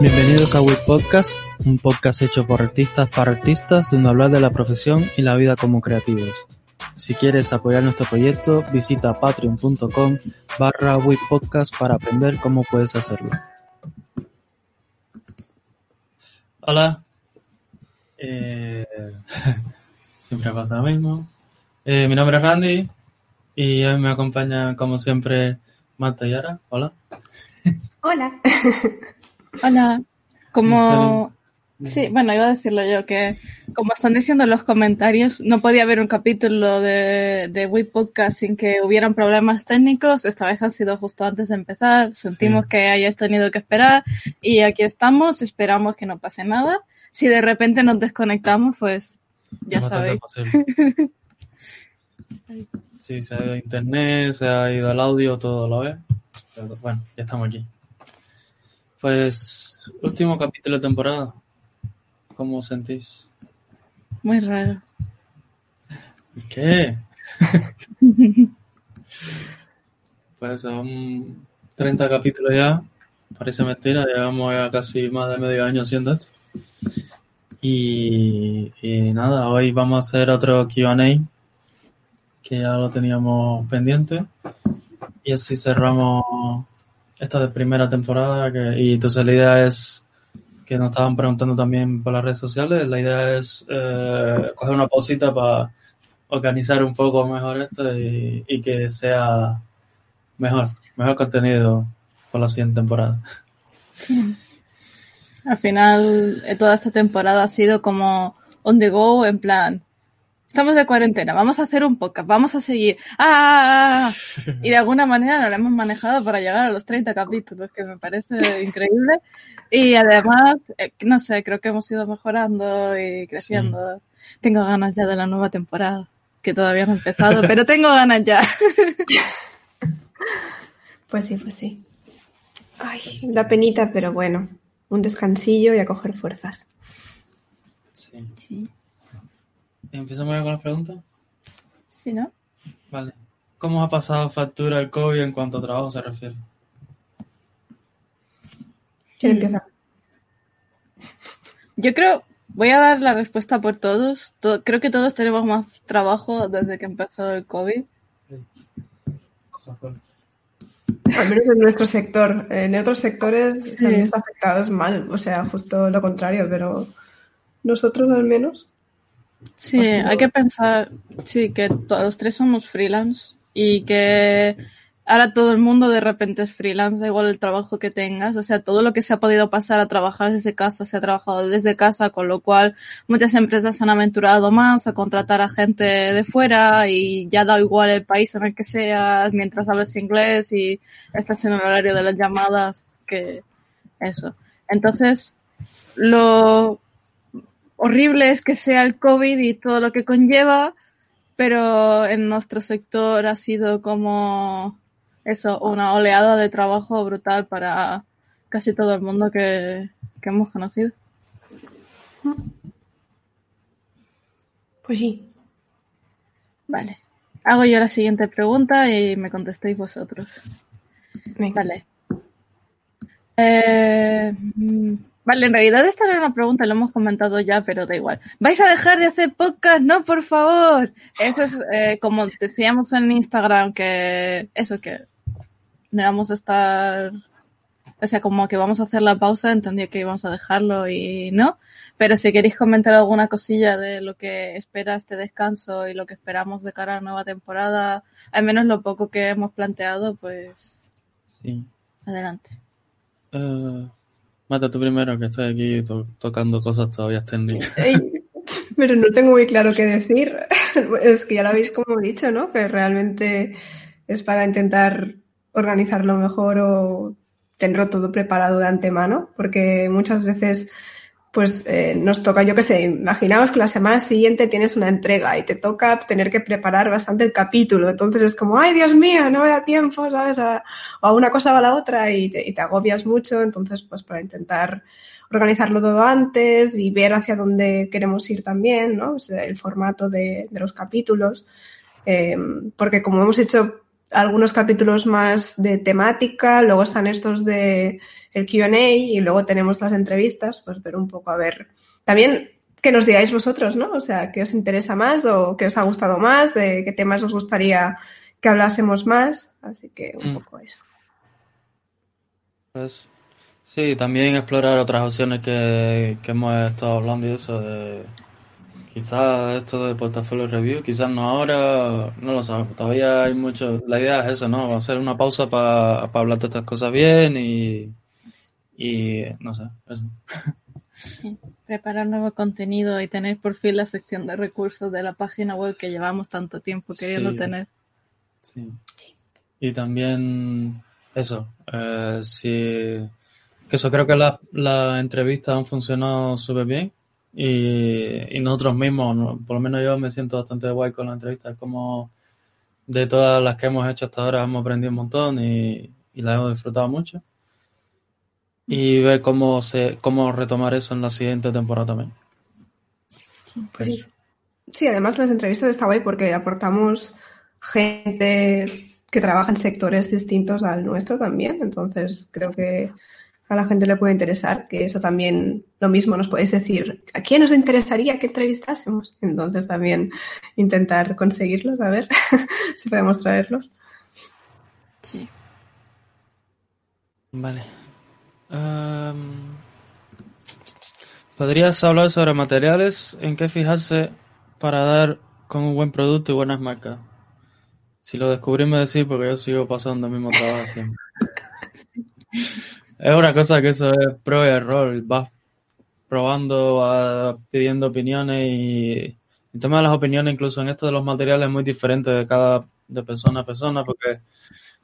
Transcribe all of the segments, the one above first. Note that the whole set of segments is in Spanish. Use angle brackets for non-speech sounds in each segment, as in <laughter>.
Bienvenidos a WIT Podcast, un podcast hecho por artistas para artistas donde hablar de la profesión y la vida como creativos. Si quieres apoyar nuestro proyecto, visita patreon.com barra Podcast para aprender cómo puedes hacerlo. Hola. Eh, <laughs> siempre pasa lo mismo. Eh, mi nombre es Randy y hoy me acompaña como siempre Marta y Ara. Hola. Hola. Hola. Como... Sí, bueno, iba a decirlo yo, que como están diciendo en los comentarios, no podía haber un capítulo de, de Podcast sin que hubieran problemas técnicos. Esta vez ha sido justo antes de empezar. Sentimos que hayáis tenido que esperar y aquí estamos. Esperamos que no pase nada. Si de repente nos desconectamos, pues ya sabéis. <laughs> sí, se ha ido internet, se ha ido el audio, todo lo ve. Pero bueno, ya estamos aquí. Pues, último capítulo de temporada. ¿Cómo os sentís? Muy raro. ¿Qué? <laughs> pues son 30 capítulos ya. Parece mentira, llevamos ya casi más de medio año haciendo esto. Y, y nada, hoy vamos a hacer otro QA que ya lo teníamos pendiente. Y así cerramos esta de primera temporada. Que, y entonces la idea es que nos estaban preguntando también por las redes sociales. La idea es eh, coger una pausita para organizar un poco mejor esto y, y, que sea mejor, mejor contenido por la siguiente temporada. Al final, eh, toda esta temporada ha sido como on the go, en plan, estamos de cuarentena, vamos a hacer un podcast, vamos a seguir. ¡Ah! Y de alguna manera nos lo hemos manejado para llegar a los 30 capítulos, que me parece increíble. Y además, eh, no sé, creo que hemos ido mejorando y creciendo. Sí. Tengo ganas ya de la nueva temporada, que todavía no ha empezado, pero tengo ganas ya. <laughs> Pues sí, pues sí. Ay, la penita, pero bueno, un descansillo y a coger fuerzas. Sí. sí. ¿Empezamos ya con las preguntas? Sí, ¿no? Vale. ¿Cómo ha pasado factura el COVID en cuanto a trabajo se refiere? ¿Quién empieza? <laughs> Yo creo, voy a dar la respuesta por todos. Todo, creo que todos tenemos más trabajo desde que empezó el COVID. Al menos en nuestro sector. En otros sectores sí. se han visto afectados mal, o sea, justo lo contrario, pero nosotros al menos. Sí, hay que pensar, sí, que todos tres somos freelance y que ahora todo el mundo de repente es freelance, da igual el trabajo que tengas, o sea, todo lo que se ha podido pasar a trabajar desde casa se ha trabajado desde casa, con lo cual muchas empresas han aventurado más a contratar a gente de fuera y ya da igual el país en el que seas, mientras hables inglés y estás en el horario de las llamadas, que eso. Entonces, lo horrible es que sea el COVID y todo lo que conlleva, pero en nuestro sector ha sido como eso, una oleada de trabajo brutal para casi todo el mundo que, que hemos conocido. Pues sí. Vale. Hago yo la siguiente pregunta y me contestéis vosotros. Venga. Vale. Eh, vale, en realidad esta era una pregunta, lo hemos comentado ya, pero da igual. ¿Vais a dejar de hacer podcast? No, por favor. Eso es eh, como decíamos en Instagram, que eso que vamos a estar, o sea, como que vamos a hacer la pausa, entendí que íbamos a dejarlo y no. Pero si queréis comentar alguna cosilla de lo que espera este descanso y lo que esperamos de cara a la nueva temporada, al menos lo poco que hemos planteado, pues sí. adelante. Uh, mata tú primero, que estoy aquí to tocando cosas todavía técnicas. <laughs> Pero no tengo muy claro qué decir. <laughs> Es que ya lo habéis como dicho, ¿no? Que realmente es para intentar organizarlo mejor o tenerlo todo preparado de antemano, porque muchas veces pues eh, nos toca, yo qué sé, imaginaos que la semana siguiente tienes una entrega y te toca tener que preparar bastante el capítulo, entonces es como, ay Dios mío, no me da tiempo, ¿sabes? A, o a una cosa o a la otra y te, y te agobias mucho, entonces pues para intentar organizarlo todo antes y ver hacia dónde queremos ir también, ¿no? O sea, el formato de, los capítulos, eh, porque como hemos hecho algunos capítulos más de temática, luego están estos de el Q&A y luego tenemos las entrevistas, pues ver un poco a ver. También que nos digáis vosotros, ¿no? O sea, qué os interesa más o qué os ha gustado más, de qué temas os gustaría que hablásemos más. Así que un Mm. poco eso. Pues, sí, también explorar otras opciones que, que hemos estado hablando y eso de quizás esto de portafolio review, quizás no ahora, no lo sabemos, todavía hay mucho, la idea es eso, ¿no? Hacer una pausa para hablar de estas cosas bien y, y no sé, eso. Preparar nuevo contenido y tener por fin la sección de recursos de la página web que llevamos tanto tiempo queriendo Sí. tener. Sí. Y también eso, eh, sí, que eso creo que las las entrevistas han funcionado súper bien y, nosotros mismos, por lo menos yo me siento bastante guay con las entrevistas, como de todas las que hemos hecho hasta ahora hemos aprendido un montón y, y las hemos disfrutado mucho. Y ver cómo se, cómo retomar eso en la siguiente temporada también. Pues sí, además las entrevistas está guay porque aportamos gente que trabaja en sectores distintos al nuestro también. Entonces creo que a la gente le puede interesar, que eso también lo mismo nos podéis decir, ¿a quién nos interesaría que entrevistásemos? Entonces también intentar conseguirlos, a ver <laughs> si podemos traerlos. Sí. Vale. Am, ¿podrías hablar sobre materiales en qué fijarse para dar con un buen producto y buenas marcas? Si lo descubrí me decís porque yo sigo pasando el mismo trabajo siempre. <laughs> Es una cosa que eso es prueba y error. Vas probando, vas pidiendo opiniones y el tema de las opiniones, incluso en esto de los materiales, es muy diferente de cada de persona a persona porque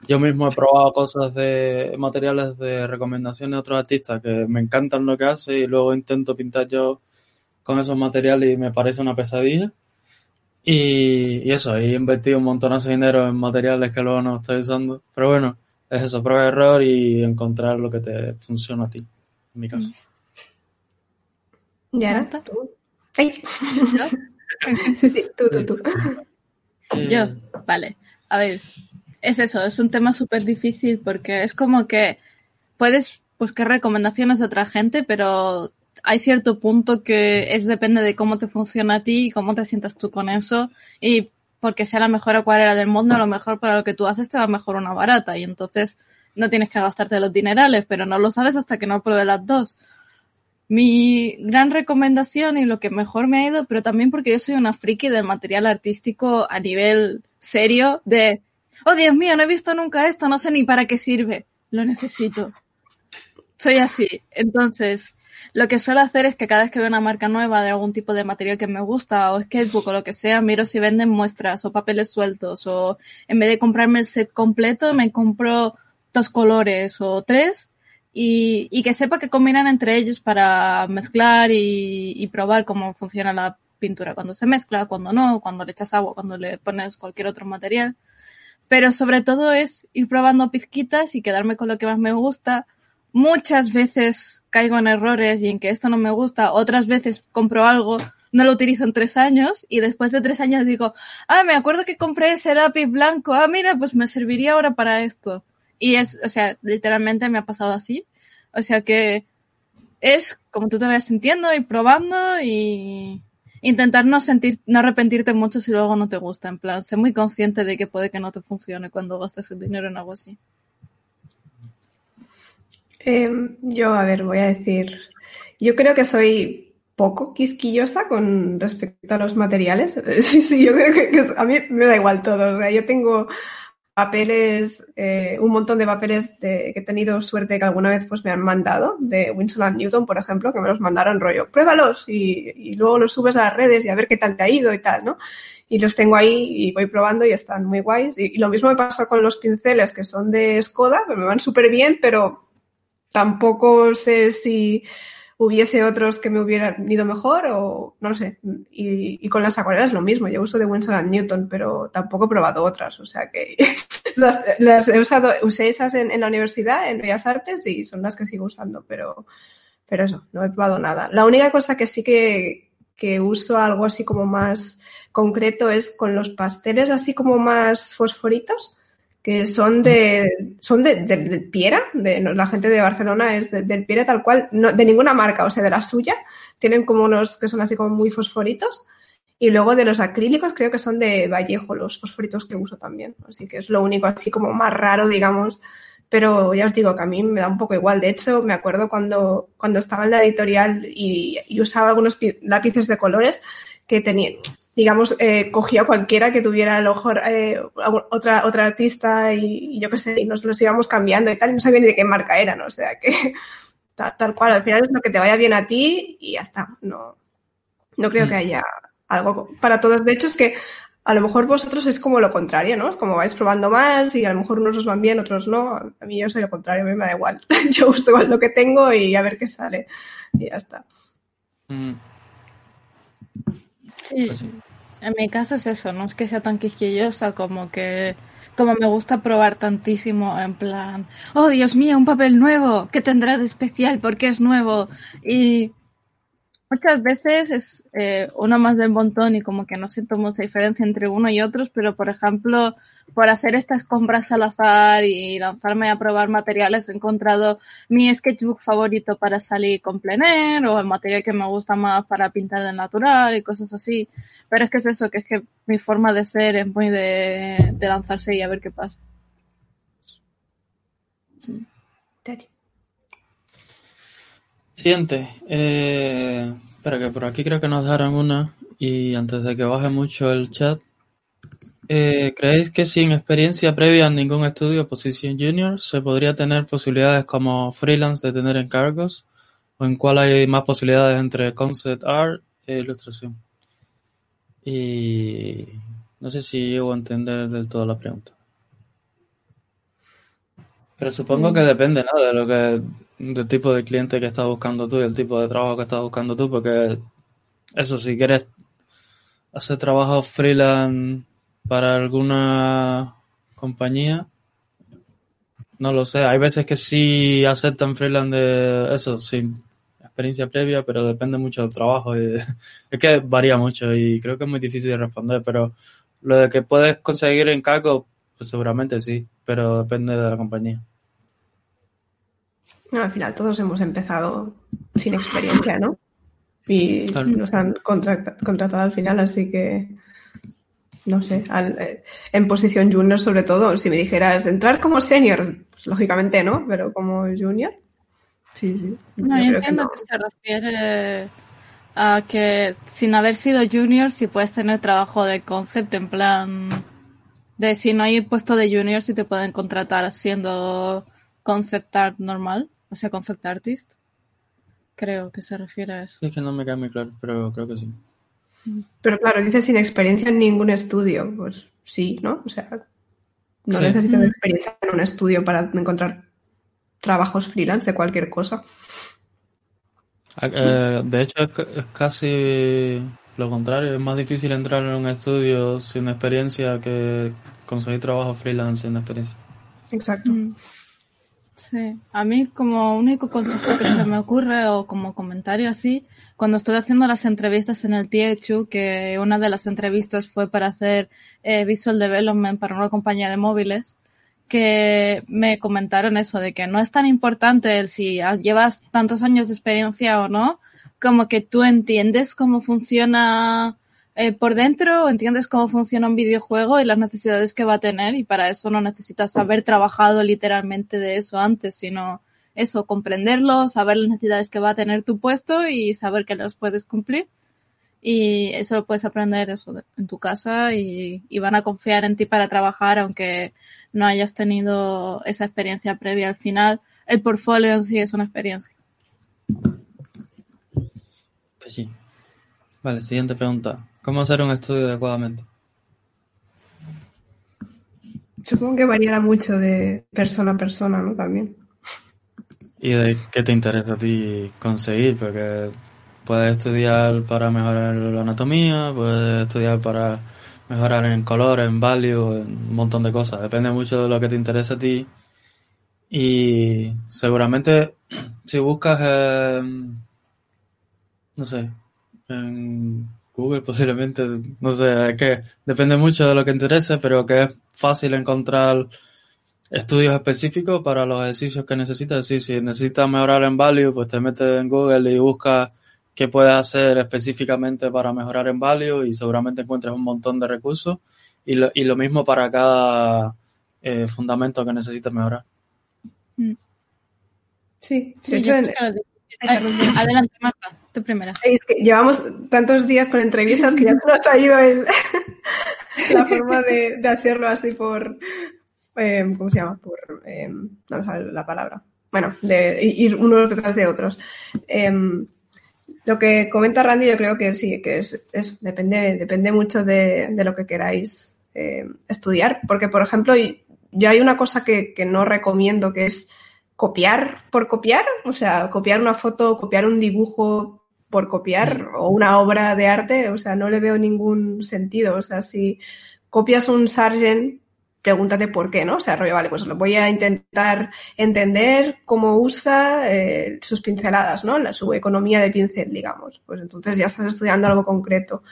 yo mismo he probado cosas de materiales de recomendaciones de otros artistas que me encantan lo que hace y luego intento pintar yo con esos materiales y me parece una pesadilla. Y, y eso, he invertido un montonazo de dinero en materiales que luego no estoy usando. Pero bueno, es eso, prueba y error y encontrar lo que te funciona a ti, en mi caso. ¿Ya? ¿Tú? Ay. ¿Yo? <laughs> Sí, sí, tú, tú, tú. Yo, vale. A ver, es eso, es un tema súper difícil porque es como que puedes buscar recomendaciones de otra gente, pero hay cierto punto que es depende de cómo te funciona a ti y cómo te sientas tú con eso y porque sea la mejor acuarela del mundo, a lo mejor para lo que tú haces te va mejor una barata y entonces no tienes que gastarte los dinerales, pero no lo sabes hasta que no pruebes las dos. Mi gran recomendación y lo que mejor me ha ido, pero también porque yo soy una friki del material artístico a nivel serio, de, oh Dios mío, no he visto nunca esto, no sé ni para qué sirve, lo necesito. Soy así. Entonces, lo que suelo hacer es que cada vez que veo una marca nueva de algún tipo de material que me gusta, o sketchbook o lo que sea, miro si venden muestras o papeles sueltos, o en vez de comprarme el set completo, me compro dos colores o tres y, y que sepa que combinan entre ellos para mezclar y, y probar cómo funciona la pintura cuando se mezcla, cuando no, cuando le echas agua, cuando le pones cualquier otro material. Pero sobre todo es ir probando pizquitas y quedarme con lo que más me gusta. Muchas veces caigo en errores y en que esto no me gusta, otras veces compro algo, no lo utilizo en tres años y después de tres años digo, ah, me acuerdo que compré ese lápiz blanco, ah, mira, pues me serviría ahora para esto. Y es, o sea, literalmente me ha pasado así. O sea que es como tú te vayas sintiendo y probando y intentar no sentir, no arrepentirte mucho si luego no te gusta. En plan, sé muy consciente de que puede que no te funcione cuando gastes el dinero en algo así. Eh, yo, a ver, voy a decir, yo creo que soy poco quisquillosa con respecto a los materiales. <laughs> Sí, sí, yo creo que, a mí me da igual todo. O sea, yo tengo papeles, eh, un montón de papeles que he tenido suerte que alguna vez pues me han mandado, de Winston and Newton, por ejemplo, que me los mandaron rollo, pruébalos y, luego los subes a las redes y a ver qué tal te ha ido y tal, ¿no? Y los tengo ahí y voy probando y están muy guays. Y, lo mismo me pasa con los pinceles que son de Skoda, me van súper bien, pero tampoco sé si hubiese otros que me hubieran ido mejor o no sé. Y, con las acuarelas lo mismo. Yo uso de Winston and Newton, pero tampoco he probado otras. O sea que <laughs> las, las he usado, usé esas en, en, la universidad, en Bellas Artes, y son las que sigo usando, pero, pero eso, no he probado nada. La única cosa que sí que, que uso algo así como más concreto es con los pasteles así como más fosforitos que son de son de, del Piera, de, la gente de Barcelona es del Piera tal cual, no, de ninguna marca, o sea, de la suya. Tienen como unos que son así como muy fosforitos. Y luego de los acrílicos creo que son de Vallejo, los fosforitos que uso también. Así que es lo único así como más raro, digamos. Pero ya os digo que a mí me da un poco igual. De hecho, me acuerdo cuando, cuando estaba en la editorial y usaba algunos lápices de colores que tenían, digamos, eh, cogía cualquiera que tuviera a lo mejor eh, otra, otra artista y, yo qué sé, y nos los íbamos cambiando y tal, y no sabía ni de qué marca era, ¿no? O sea que <laughs> tal, cual, al final es lo que te vaya bien a ti y ya está. No, no creo que mm. haya algo para todos. De hecho, es que a lo mejor vosotros es como lo contrario, ¿no? Es como vais probando más y a lo mejor unos os van bien, otros no. A mí yo soy lo contrario, a mí me da igual. <laughs> yo uso lo que tengo y a ver qué sale. Y ya está. Mm. Sí, pues en mi caso es eso, no es que sea tan quisquillosa como que como me gusta probar tantísimo en plan, oh Dios mío, un papel nuevo, ¿qué tendrá de especial? porque es nuevo? Y muchas veces es eh, uno más del montón y como que no siento mucha diferencia entre uno y otros, pero por ejemplo, por hacer estas compras al azar y lanzarme a probar materiales, he encontrado mi sketchbook favorito para salir con plein air o el material que me gusta más para pintar de natural y cosas así. Pero es que es eso, que es que mi forma de ser es muy de, lanzarse y a ver qué pasa. Siguiente. Eh, espera, que por aquí creo que nos darán una. Y antes de que baje mucho el chat, eh, ¿Creéis que sin experiencia previa en ningún estudio posición junior se podría tener posibilidades como freelance de tener encargos? ¿O en cuál hay más posibilidades entre concept art e ilustración? Y no sé si llego a entender del todo la pregunta. Pero supongo que mm. depende, ¿no? De lo que, del tipo de cliente que estás buscando tú y el tipo de trabajo que estás buscando tú, porque eso, si quieres hacer trabajo freelance para alguna compañía. No lo sé, hay veces que sí aceptan freelance de eso, sin experiencia previa, pero depende mucho del trabajo. Y, <laughs> es que varía mucho y creo que es muy difícil de responder, pero lo de que puedes conseguir encargo, pues seguramente sí, pero depende de la compañía. Al final todos hemos empezado sin experiencia, ¿no? Y nos han contratado al final, así que no sé, eh, en posición junior sobre todo. Si me dijeras entrar como senior, pues lógicamente no, pero como junior, sí, sí. No, yo, entiendo que, se refiere a que sin haber sido junior, si puedes tener trabajo de concept en plan de si no hay puesto de junior, si te pueden contratar siendo concept art normal, o sea, concept artist. Creo que se refiere a eso. Sí, es que no me queda muy claro, pero creo que sí. Pero claro, dice sin experiencia en ningún estudio. Pues sí, ¿no? O sea, no necesitas mm. experiencia en un estudio para encontrar trabajos freelance de cualquier cosa. Ah, eh, de hecho, es, casi lo contrario. Es más difícil entrar en un estudio sin experiencia que conseguir trabajo freelance sin experiencia. Exacto. Mm. Sí, a mí como único consejo que se me ocurre o como comentario así cuando estuve haciendo las entrevistas en el THU, que una de las entrevistas fue para hacer eh, visual development para una compañía de móviles, que me comentaron eso, de que no es tan importante si llevas tantos años de experiencia o no, como que tú entiendes cómo funciona eh, por dentro, entiendes cómo funciona un videojuego y las necesidades que va a tener, y para eso no necesitas haber trabajado literalmente de eso antes, sino eso, comprenderlo, saber las necesidades que va a tener tu puesto y saber que los puedes cumplir. Y eso lo puedes aprender en tu casa y, van a confiar en ti para trabajar aunque no hayas tenido esa experiencia previa. Al final, el portfolio en sí es una experiencia. Pues sí. Vale, siguiente pregunta. ¿Cómo hacer un estudio adecuadamente? Supongo que variará mucho de persona a persona, ¿no? También. ¿Y de qué te interesa a ti conseguir? Porque puedes estudiar para mejorar la anatomía, puedes estudiar para mejorar en color, en value, en un montón de cosas. Depende mucho de lo que te interesa a ti. Y seguramente si buscas, no sé, en Google posiblemente, no sé, es que depende mucho de lo que interese, pero que es fácil encontrar estudios específicos para los ejercicios que necesitas. Sí, si necesitas mejorar en value, pues te metes en Google y buscas qué puedes hacer específicamente para mejorar en value y seguramente encuentres un montón de recursos. Y lo, y lo mismo para cada eh, fundamento que necesites mejorar. Mm. Sí, sí en... Adelante, Marta, tu primera. Llevamos tantos días con entrevistas que ya se nos ha ido el, <laughs> la forma de, hacerlo así por, eh, ¿cómo se llama? Por, eh, no me sale la palabra. Bueno, de ir unos detrás de otros. Eh, lo que comenta Randy, yo creo que sí, que es, es depende, depende mucho de, lo que queráis estudiar. Porque, por ejemplo, yo hay una cosa que no recomiendo, que es copiar por copiar, o sea, copiar una foto, copiar un dibujo por copiar o una obra de arte, o sea, no le veo ningún sentido. O sea, si copias un Sargent, pregúntate por qué, ¿no? O sea, rollo, vale, pues lo voy a intentar entender cómo usa eh, sus pinceladas, ¿no? La, su economía de pincel, digamos. Pues entonces ya estás estudiando algo concreto.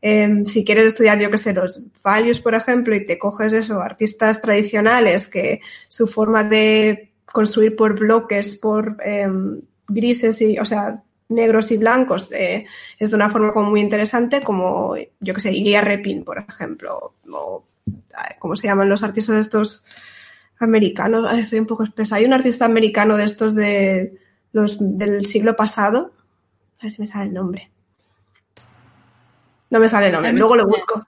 Eh, si quieres estudiar, yo qué sé, los values, por ejemplo, y te coges eso, artistas tradicionales que su forma de construir por bloques, por eh, grises y, o sea, negros y blancos, eh, es de una forma como muy interesante, como, yo que sé, Ilia Repin, por ejemplo, o, ¿cómo se llaman los artistas estos americanos? Ay, estoy un poco espesa. Hay un artista americano de estos de los del siglo pasado. A ver si me sale el nombre. No me sale el nombre, luego lo busco.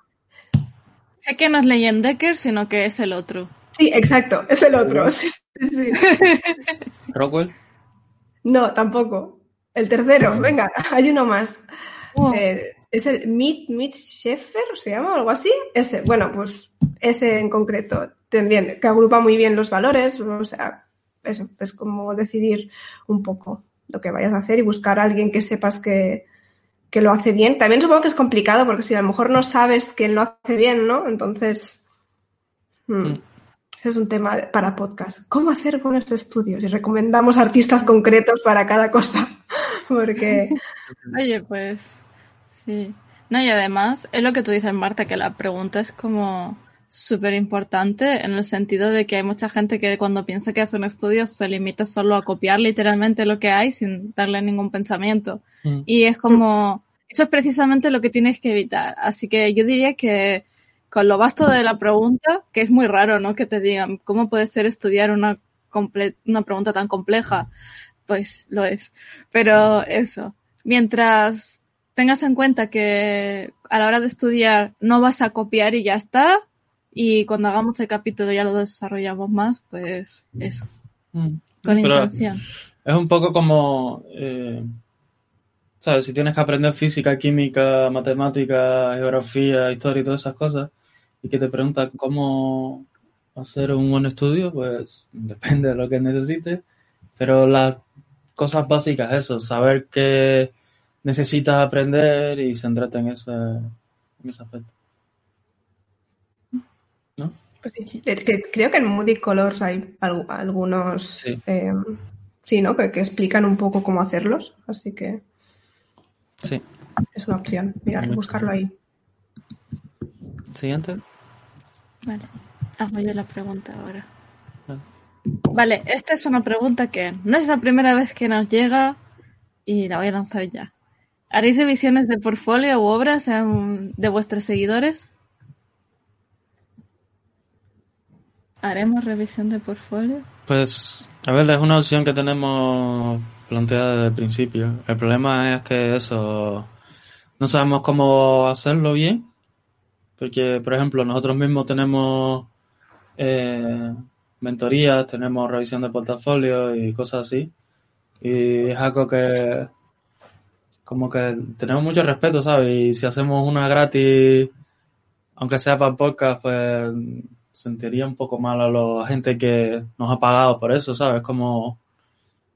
Sé que no es Leyendecker, sino que es el otro. Sí, exacto, es el otro. <laughs> Sí, sí. ¿Rockwell? No, tampoco. El tercero, venga, hay uno más. Oh. Eh, es el Meet, Meet Sheffer, ¿se llama? algo así. Ese, bueno, pues ese en concreto también, que agrupa muy bien los valores, o sea, eso, es como decidir un poco lo que vayas a hacer y buscar a alguien que sepas que, que lo hace bien. También supongo que es complicado porque si a lo mejor no sabes quién lo hace bien, ¿no? Entonces, hmm, es un tema para podcast. ¿Cómo hacer buenos estudios? Y recomendamos artistas concretos para cada cosa. Porque. Oye, pues. Sí. No, y además, es lo que tú dices, Marta, que la pregunta es como súper importante en el sentido de que hay mucha gente que cuando piensa que hace un estudio se limita solo a copiar literalmente lo que hay sin darle ningún pensamiento. Mm. Y es como, eso es precisamente lo que tienes que evitar. Así que yo diría que con lo vasto de la pregunta, que es muy raro, ¿no? Que te digan, ¿cómo puede ser estudiar una, una pregunta tan compleja? Pues lo es. Pero eso, mientras tengas en cuenta que a la hora de estudiar no vas a copiar y ya está, y cuando hagamos el capítulo ya lo desarrollamos más, pues eso, mm. con intención. Es un poco como, eh, ¿sabes? Si tienes que aprender física, química, matemática, geografía, historia y todas esas cosas, y que te preguntan cómo hacer un buen estudio, pues <laughs> depende de lo que necesites, pero las cosas básicas, eso, saber que necesitas aprender y centrarte en ese, en ese aspecto. ¿No? Pues creo que en Moody Colors hay algunos, sí, eh, sí ¿no? Que, que, explican un poco cómo hacerlos, así que sí. es una opción. Mira, buscarlo ahí. Siguiente. Vale, hago yo la pregunta ahora. Vale. esta es una pregunta que no es la primera vez que nos llega y la voy a lanzar ya. ¿Haréis revisiones de portfolio u obras de vuestros seguidores? ¿Haremos revisión de portfolio? Pues, a ver, es una opción que tenemos planteada desde el principio. El problema es que eso, no sabemos cómo hacerlo bien porque, por ejemplo, nosotros mismos tenemos eh, mentorías, tenemos revisión de portafolio y cosas así. Y es algo que como que tenemos mucho respeto, ¿sabes? Y si hacemos una gratis, aunque sea para podcast, pues sentiría un poco mal a la gente que nos ha pagado por eso, ¿sabes? Como,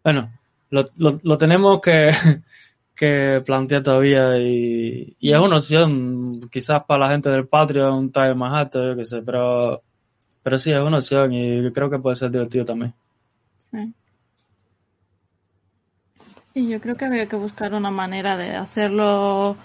bueno, lo, lo, tenemos que, <laughs> que plantea todavía y, y, es una opción, quizás para la gente del Patreon un talle más alto, yo qué sé, pero, pero sí, es una opción y creo que puede ser divertido también. Sí. Y yo creo que habría que buscar una manera de hacerlo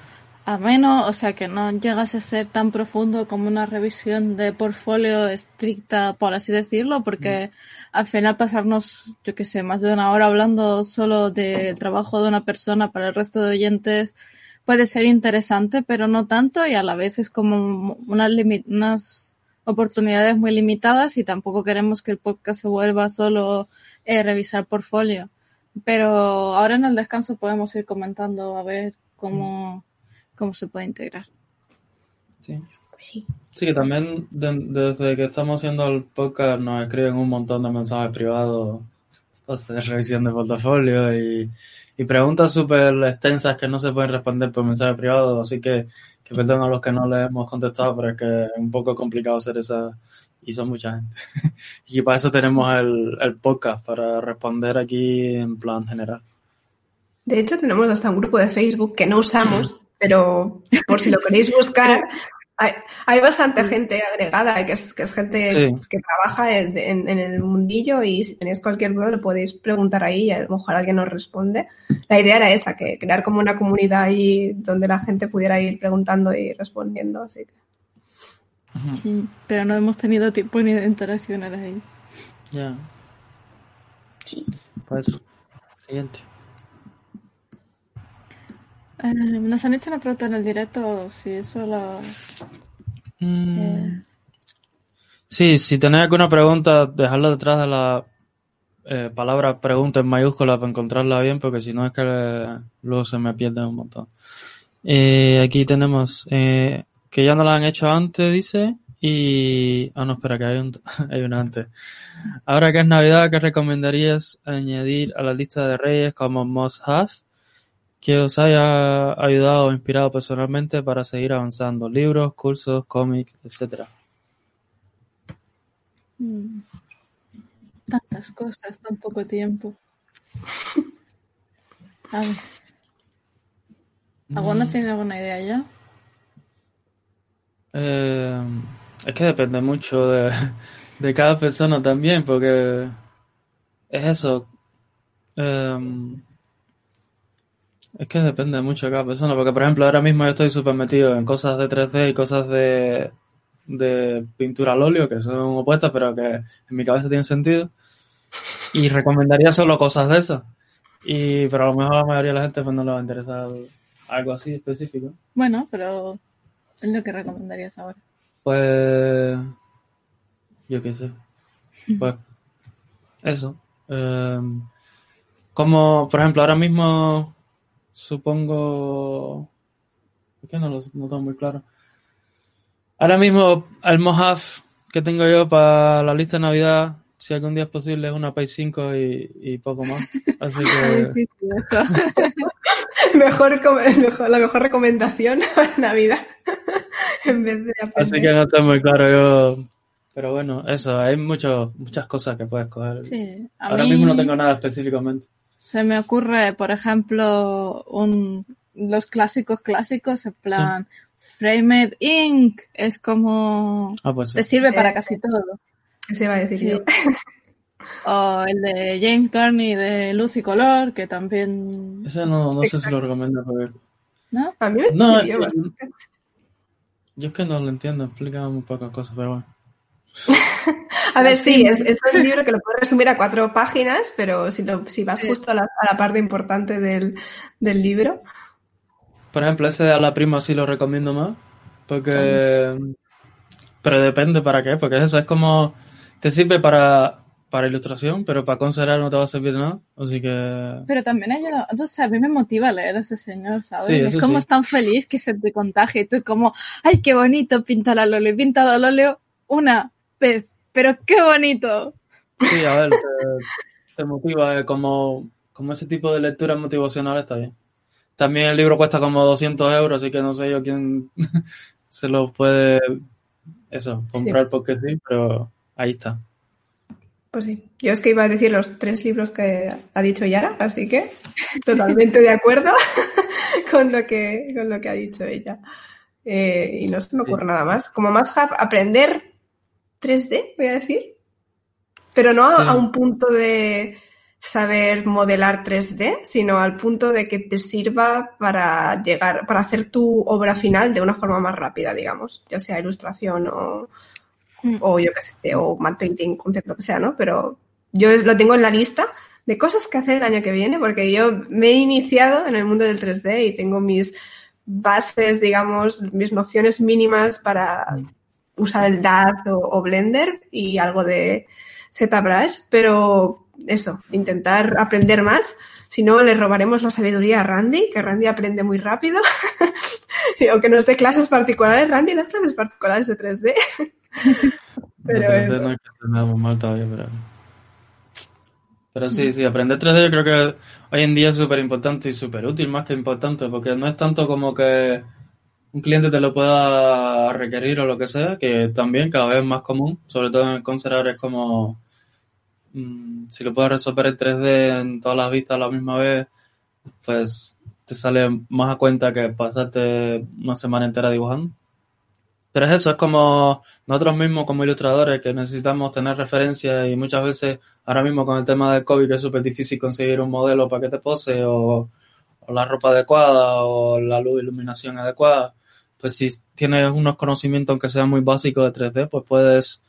ameno, o sea que no llegase a ser tan profundo como una revisión de portfolio estricta, por así decirlo, porque al final pasarnos, yo qué sé, más de una hora hablando solo del trabajo de una persona para el resto de oyentes puede ser interesante, pero no tanto y a la vez es como unas, unas oportunidades muy limitadas y tampoco queremos que el podcast se vuelva solo eh, revisar portfolio. Pero ahora en el descanso podemos ir comentando a ver cómo cómo se puede integrar. Sí. Pues sí. Sí, que también de- desde que estamos haciendo el podcast nos escriben un montón de mensajes privados hacer <laughs> revisión de portafolio y, y preguntas súper extensas que no se pueden responder por mensaje privado, así que, que perdón a los que no les hemos contestado, pero es que es un poco complicado hacer esa y son mucha gente. <laughs> y para eso tenemos el, el podcast, para responder aquí en plan general. De hecho, tenemos hasta un grupo de Facebook que no usamos, <laughs> pero por si lo queréis buscar, hay, hay bastante gente agregada, que es, que es gente Sí. que trabaja en, en- en el mundillo y si tenéis cualquier duda lo podéis preguntar ahí y a lo mejor alguien os responde. La idea era esa, que crear como una comunidad ahí donde la gente pudiera ir preguntando y respondiendo. Así que. Sí, pero no hemos tenido tiempo ni de interaccionar ahí. Ya. Sí. Pues siguiente. Eh, nos han hecho una pregunta en el directo, si eso la... Mm. Eh. Sí, si tenéis alguna pregunta, dejadla detrás de la eh, palabra pregunta en mayúsculas para encontrarla bien, porque si no es que luego se me pierde un montón. Aquí tenemos eh, que ya no la han hecho antes, dice, y... Ah, no, espera, que hay, un, <laughs> hay una antes. Ahora que es Navidad, ¿qué recomendarías añadir a la lista de reyes como must have que os haya ayudado o inspirado personalmente para seguir avanzando? Libros, cursos, cómics, etcétera. Mm. Tantas cosas, tan poco tiempo. <laughs> A ver. ¿Alguna tiene alguna idea ya? Eh, es que depende mucho de, <laughs> de cada persona también, porque es eso. Eh, es que depende mucho de cada persona, porque por ejemplo ahora mismo yo estoy súper metido en cosas de 3D y cosas de, de pintura al óleo, que son opuestas, pero que en mi cabeza tienen sentido. Y recomendaría solo cosas de esas. Y, pero a lo mejor a la mayoría de la gente pues, no le va a interesar algo así específico. Bueno, pero es lo que recomendarías ahora. Pues. Yo qué sé. Pues. Eso. Eh, como, por ejemplo, ahora mismo. Supongo. Es que no lo no tengo muy claro. Ahora mismo, el mojave que tengo yo para la lista de Navidad, si algún día es posible, es una Pay 5 y, y poco más. Así que. <laughs> Mejor, la mejor recomendación <laughs> para Navidad. <laughs> en vez de aprender. Así que no está muy claro yo. Pero bueno, eso, hay mucho, muchas cosas que puedes coger. Sí, Ahora mí mismo no tengo nada específicamente. Se me ocurre, por ejemplo, un, los clásicos clásicos, en plan, Framed Ink, es como... Ah, pues sí. Te sirve para Eh, casi todo. Eso iba a decir Sí. yo. <laughs> O el de James Gurney de Luz y Color, que también... Ese no, no sé si lo recomiendo porque... ¿No? A mí me No, sirvió eh, bastante. Yo es que no lo entiendo, explica muy pocas cosas, pero bueno. <laughs> <laughs> A ver, sí, es, es un libro que lo puedes resumir a cuatro páginas, pero si, lo- si vas Sí. justo a la, a la parte importante del, del libro, Por ejemplo, ese de a la prima sí lo recomiendo más, porque... Pero depende para qué, porque eso es como... Te sirve para, para ilustración, pero para considerar no te va a servir nada, así que... Pero también ayuda, entonces a mí me motiva leer a ese señor, ¿sabes? Sí, es como sí. es tan feliz que se te contagia y tú como, ay, qué bonito pintar al óleo. He pintado al óleo una vez, pero qué bonito. Sí, a ver, te, te motiva, eh, como, como ese tipo de lectura motivacional está bien. También el libro cuesta como 200 euros, así que no sé yo quién <laughs> se lo puede, eso, comprar porque sí, pero ahí está. pues sí. Yo es que iba a decir los tres libros que ha dicho Yara, así que <laughs> totalmente de acuerdo <laughs> con lo que, con lo que ha dicho ella. Eh, y no se me ocurre nada más. Como más aprender 3D, voy a decir. Pero no a, Sí. a un punto de, saber modelar 3D, sino al punto de que te sirva para llegar, para hacer tu obra final de una forma más rápida, digamos, ya sea ilustración o, Mm. o yo qué sé, o matte painting, concepto que sea, ¿no? Pero yo lo tengo en la lista de cosas que hacer el año que viene, porque yo me he iniciado en el mundo del 3D y tengo mis bases, digamos, mis nociones mínimas para usar el DAD o, o Blender y algo de ZBrush, pero eso, intentar aprender más. Si no, le robaremos la sabiduría a Randy, que Randy aprende muy rápido. <laughs> Aunque nos dé clases particulares, Randy, las clases particulares de 3D. <laughs> Pero No, 3D eso. no es que mal todavía, pero... Pero sí, sí, aprender 3D yo creo que hoy en día es súper importante y súper útil, más que importante, porque no es tanto como que un cliente te lo pueda requerir o lo que sea, que también cada vez es más común, sobre todo en concert art es como mm, si lo puedes resolver en 3D en todas las vistas a la misma vez, pues te sale más a cuenta que pasarte una semana entera dibujando. Pero es eso, es como nosotros mismos como ilustradores que necesitamos tener referencias y muchas veces ahora mismo con el tema del COVID que es súper difícil conseguir un modelo para que te pose o, o la ropa adecuada o la luz iluminación adecuada, pues si tienes unos conocimientos aunque sean muy básicos de 3D, pues puedes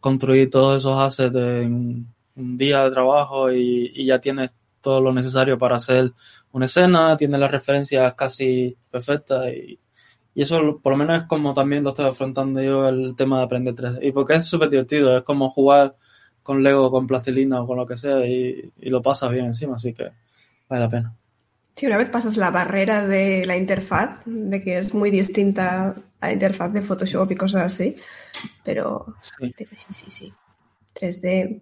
construir todos esos assets en un día de trabajo y, ya tienes todo lo necesario para hacer una escena, tienes las referencias casi perfectas y, y eso por lo menos es como también lo estoy afrontando yo el tema de aprender 3D. Y porque es súper divertido, es como jugar con Lego, con plastilina o con lo que sea y, y lo pasas bien encima, así que vale la pena. Si una vez pasas la barrera de la interfaz, de que es muy distinta a la interfaz de Photoshop y cosas así, pero, Sí. pero sí, sí, sí. 3D.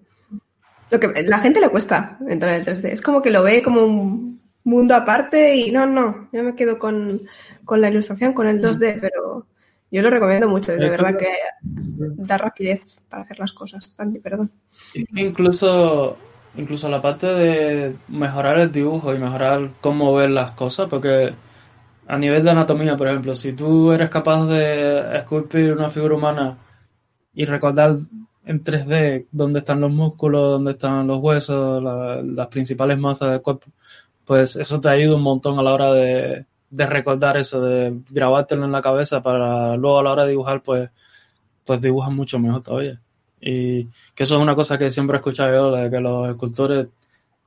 Lo que la gente le cuesta entrar en el 3D. Es como que lo ve como un mundo aparte y no, no, yo me quedo con, con la ilustración, con el 2D, pero yo lo recomiendo mucho, de verdad que da rapidez para hacer las cosas. Andy, perdón. Incluso, incluso la parte de mejorar el dibujo y mejorar cómo ver las cosas, porque a nivel de anatomía, por ejemplo, si tú eres capaz de esculpir una figura humana y recordar en 3D dónde están los músculos, dónde están los huesos, la- las principales masas del cuerpo, pues eso te ayuda un montón a la hora de, de recordar eso, de grabártelo en la cabeza para luego a la hora de dibujar, pues, pues dibujas mucho mejor todavía. Y que eso es una cosa que siempre he escuchado yo, de que los escultores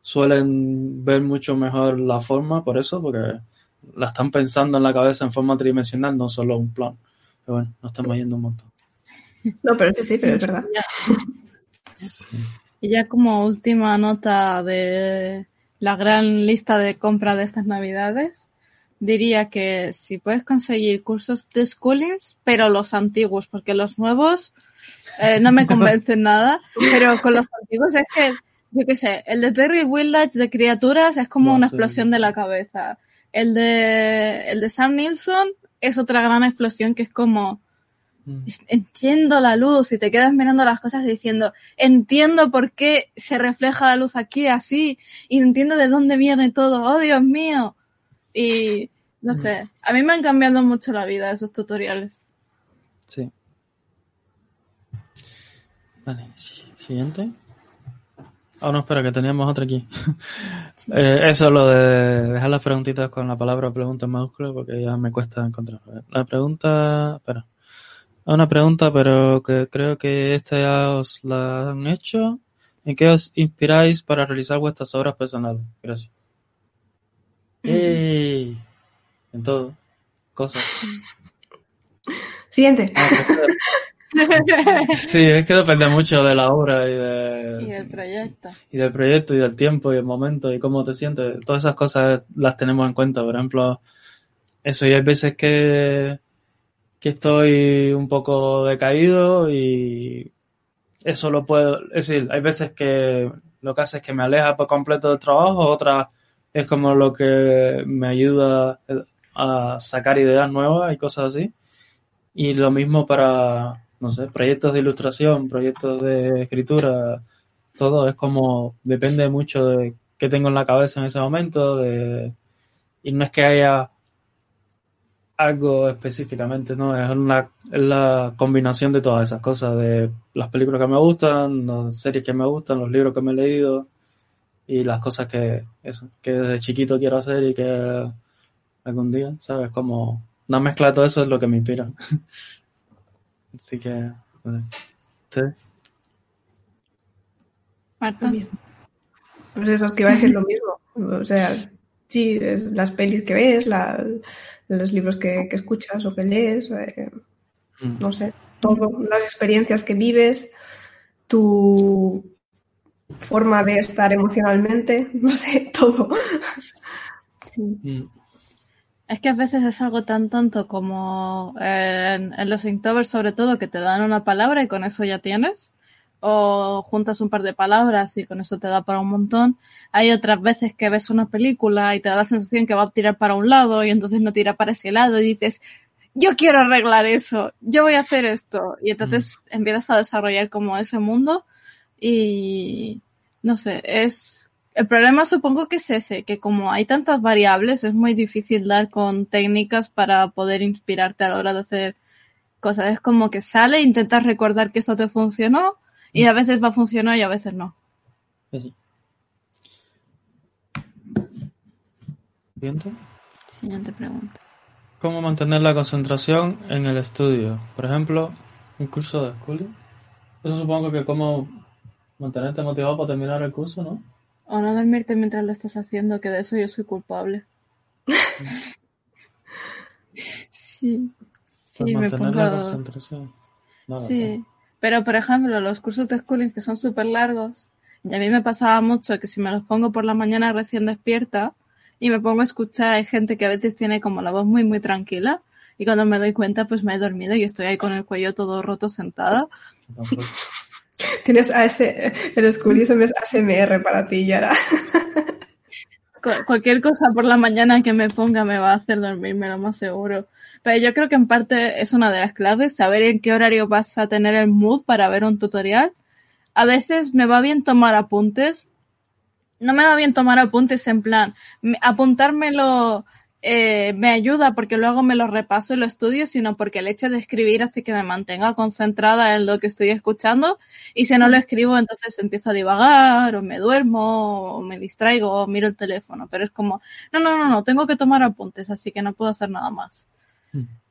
suelen ver mucho mejor la forma, por eso, porque la están pensando en la cabeza en forma tridimensional, no solo un plan. Pero bueno, nos estamos yendo un montón. No, pero sí, sí, pero es verdad. Y ya como última nota de la gran lista de compra de estas navidades, diría que si puedes conseguir cursos de schoolings, pero los antiguos, porque los nuevos eh, no me <laughs> convencen nada, pero con los antiguos es que, yo qué sé, el de Terry Village de criaturas es como No, una sí. explosión de la cabeza. El de, el de Sam Nilsson es otra gran explosión que es como, Mm. entiendo la luz y te quedas mirando las cosas diciendo, entiendo por qué se refleja la luz aquí así y entiendo de dónde viene todo, oh Dios mío. Y no sé, a mí me han cambiado mucho la vida esos tutoriales. Sí. Vale, si- siguiente. Ah, no, espera, que teníamos otra aquí. <laughs> Eh, eso, lo de dejar las preguntitas con la palabra pregunta en mayúscula, porque ya me cuesta encontrar. La pregunta, espera. Una pregunta, pero que creo que esta ya os la han hecho. ¿En qué os inspiráis para realizar vuestras obras personales? Gracias. ¡Ey! En todo. Cosas. <laughs> Siguiente. Ah, <laughs> Sí, es que depende mucho de la obra y, de, Y del proyecto. y del proyecto y del tiempo y el momento y cómo te sientes. Todas esas cosas las tenemos en cuenta. Por ejemplo, eso, y hay veces que, que estoy un poco decaído y eso lo puedo, es decir, hay veces que lo que hace es que me aleja por completo del trabajo, otras es como lo que me ayuda a sacar ideas nuevas y cosas así. Y lo mismo para, no sé, proyectos de ilustración, proyectos de escritura, todo es como, depende mucho de qué tengo en la cabeza en ese momento, de, y no es que haya algo específicamente, ¿no? Es, una, es la combinación de todas esas cosas, de las películas que me gustan, las series que me gustan, los libros que me he leído, y las cosas que, eso, que desde chiquito quiero hacer y que algún día, ¿sabes? Como una mezcla de todo eso es lo que me inspira. <laughs> Así que, ¿sí? Marta. Pues eso, que iba a decir lo mismo. O sea, sí, es las pelis que ves, la, los libros que, que, escuchas o que lees, eh, mm. no sé, todo, las experiencias que vives, tu forma de estar emocionalmente, <laughs> no sé, todo. Sí. Mm. Es que a veces es algo tan tonto como en, en los Inktober, sobre todo, que te dan una palabra y con eso ya tienes o juntas un par de palabras y con eso te da para un montón. Hay otras veces que ves una película y te da la sensación que va a tirar para un lado y entonces no tira para ese lado y dices, yo quiero arreglar eso, yo voy a hacer esto. Y entonces mm. empiezas a desarrollar como ese mundo y no sé, es... El problema supongo que es ese, que como hay tantas variables es muy difícil dar con técnicas para poder inspirarte a la hora de hacer cosas. Es como que sale, e intentas recordar que eso te funcionó, y a veces va a funcionar y a veces no. ¿Siguiente? Siguiente pregunta. ¿Cómo mantener la concentración en el estudio? Por ejemplo, un curso de schooling. Eso supongo que cómo mantenerte motivado para terminar el curso, ¿no? O no dormirte mientras lo estás haciendo, que de eso yo soy culpable. <laughs> sí. Sí, me pongo... la concentración. sí. Pero, por ejemplo, los cursos de schooling que son súper largos, y a mí me pasaba mucho que si me los pongo por la mañana recién despierta y me pongo a escuchar, hay gente que a veces tiene como la voz muy, muy tranquila, y cuando me doy cuenta, pues me he dormido y estoy ahí con el cuello todo roto sentada. Tienes ese, el schoolism es ASMR para ti, Yara. Cualquier cosa por la mañana que me ponga me va a hacer dormirme, lo más seguro. Pero yo creo que en parte es una de las claves, saber en qué horario vas a tener el mood para ver un tutorial. A veces me va bien tomar apuntes. No me va bien tomar apuntes en plan, apuntármelo eh, me ayuda porque luego me lo repaso y lo estudio, sino porque el hecho de escribir hace que me mantenga concentrada en lo que estoy escuchando. Y si no lo escribo entonces empiezo a divagar o me duermo o me distraigo o miro el teléfono, pero es como, no, no, no, no, tengo que tomar apuntes, así que no puedo hacer nada más.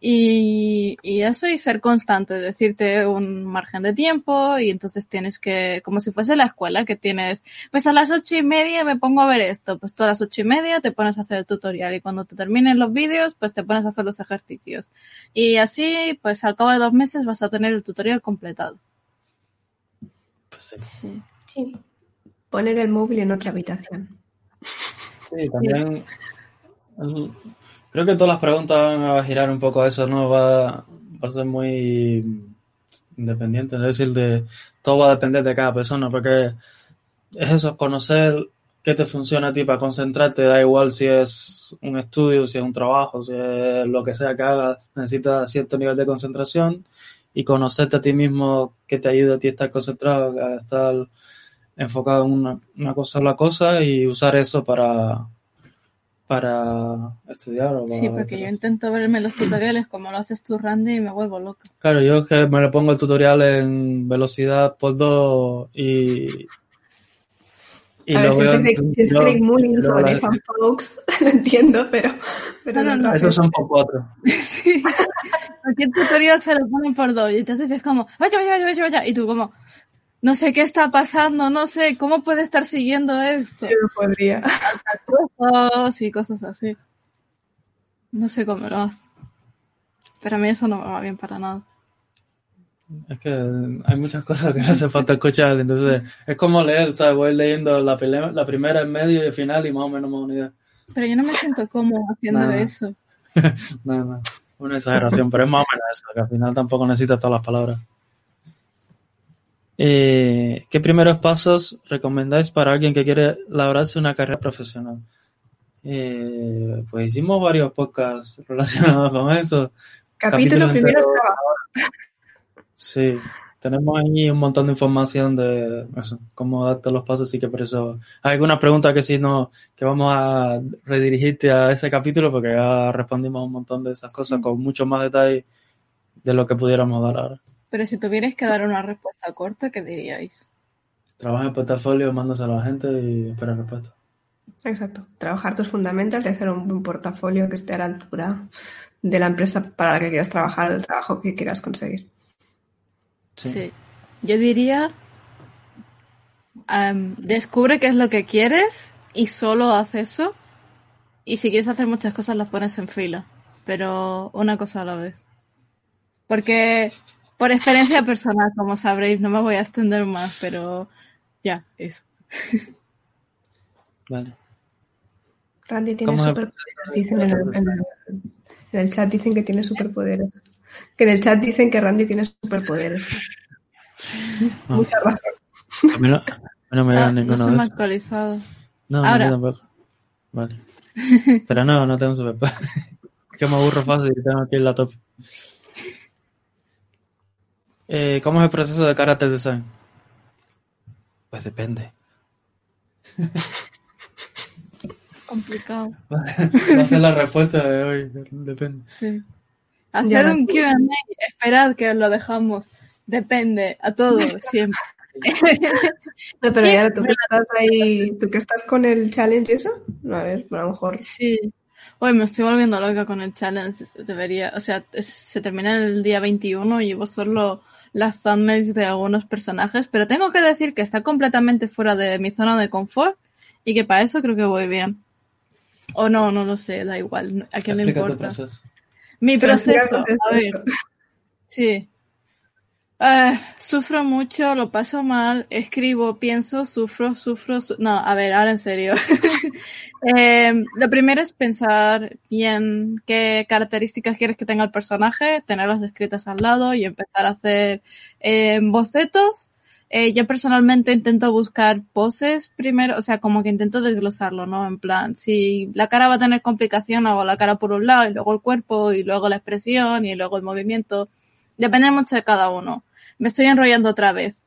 Y, y, eso y ser constante, decirte un margen de tiempo y entonces tienes que, como si fuese la escuela, que tienes, pues a las ocho y media me pongo a ver esto, pues tú a las ocho y media te pones a hacer el tutorial y cuando te terminen los vídeos, pues te pones a hacer los ejercicios. Y así, pues al cabo de dos meses vas a tener el tutorial completado. Pues sí. sí. Poner el móvil en otra habitación. Sí, también Creo que todas las preguntas van a girar un poco a eso, ¿no? Va, a ser muy independiente, es decir, de todo va a depender de cada persona, porque es eso, conocer qué te funciona a ti para concentrarte, da igual si es un estudio, si es un trabajo, si es lo que sea que hagas, necesitas cierto nivel de concentración y conocerte a ti mismo que te ayuda a ti a estar concentrado, a estar enfocado en una, una cosa a la cosa y usar eso para, para estudiar. O sí, porque yo intento verme los tutoriales como lo haces tú, Randy, y me vuelvo loca. Claro, yo es que me lo pongo el tutorial en velocidad por dos y... y a ver, si es Craig Mullins o de Nathan Fox, <laughs> lo entiendo, pero... pero no, no, Esos son por cuatro. sí. <laughs> Cualquier tutorial se lo ponen por dos y entonces es como, vaya, vaya, vaya, vaya, y tú como, no sé qué está pasando, no sé cómo puede estar siguiendo esto. Yo no podría. y cosas así. No sé cómo lo hace. Pero a mí eso no me va bien para nada. Es que hay muchas cosas que no hace falta escuchar, entonces es como leer, ¿sabes? Voy leyendo la, la primera, el medio y el final y más o menos me una idea. Pero yo no me siento cómodo haciendo eso. <laughs> no, no, una exageración, pero es más o menos eso, que al final tampoco necesitas todas las palabras. Eh, ¿Qué primeros pasos recomendáis para alguien que quiere labrarse una carrera profesional? Eh, pues hicimos varios podcasts <laughs> relacionados con eso. Capítulo primero Sí, tenemos ahí un montón de información de eso, cómo darte los pasos, así que por eso hay algunas preguntas que sí no, que vamos a redirigirte a ese capítulo porque ya respondimos un montón de esas cosas con mucho más detalle de lo que pudiéramos dar ahora. Pero si tuvierais que dar una respuesta corta, ¿qué diríais? Trabaja en portafolio, mándaselo a la gente y espera respuesta. Exacto. Trabajar tus fundamentals y hacer un portafolio que esté a la altura de la empresa para la que quieras trabajar, el trabajo que quieras conseguir. Sí. sí. Yo diría, um, descubre qué es lo que quieres y solo haz eso. Y si quieres hacer muchas cosas, las pones en fila. Pero una cosa a la vez. Porque por experiencia personal, como sabréis, no me voy a extender más, pero ya, eso. Vale. Randy tiene superpoderes, dicen en el, chat dicen que tiene superpoderes. Que en el chat dicen que Randy tiene superpoderes. Ah. Muchas gracias. A mí no, no me da ah, ninguno no se me ha actualizado. No, Ahora. no, tampoco. Vale. Pero no, no tengo superpoderes. <laughs> que me aburro fácil y tengo aquí en la top. Eh, ¿Cómo es el proceso de character design? Pues depende. Complicado. Va a ser la respuesta de hoy. Depende. Sí. Hacer un QA, esperad que os lo dejamos. Depende, a todos, <laughs> siempre. <laughs> no, pero ya tú que estás ahí, tú que estás con el challenge y eso, a ver, a lo mejor. Sí. Hoy me estoy volviendo loca con el challenge. Debería, o sea, se termina el día 21 y llevo solo las thumbnails de algunos personajes, pero tengo que decir que está completamente fuera de mi zona de confort y que para eso creo que voy bien. O no, no lo sé, da igual, a quién le importa. Mi proceso, a ver. Sí. Uh, sufro mucho, lo paso mal, escribo, pienso, sufro, sufro. no, a ver, ahora en serio. <laughs> eh, lo primero es pensar bien qué características quieres que tenga el personaje, tenerlas escritas al lado y empezar a hacer eh, bocetos. Eh, yo personalmente intento buscar poses primero, o sea, como que intento desglosarlo, ¿no? En plan, si la cara va a tener complicación, hago la cara por un lado y luego el cuerpo y luego la expresión y luego el movimiento. Depende mucho de cada uno me estoy enrollando otra vez.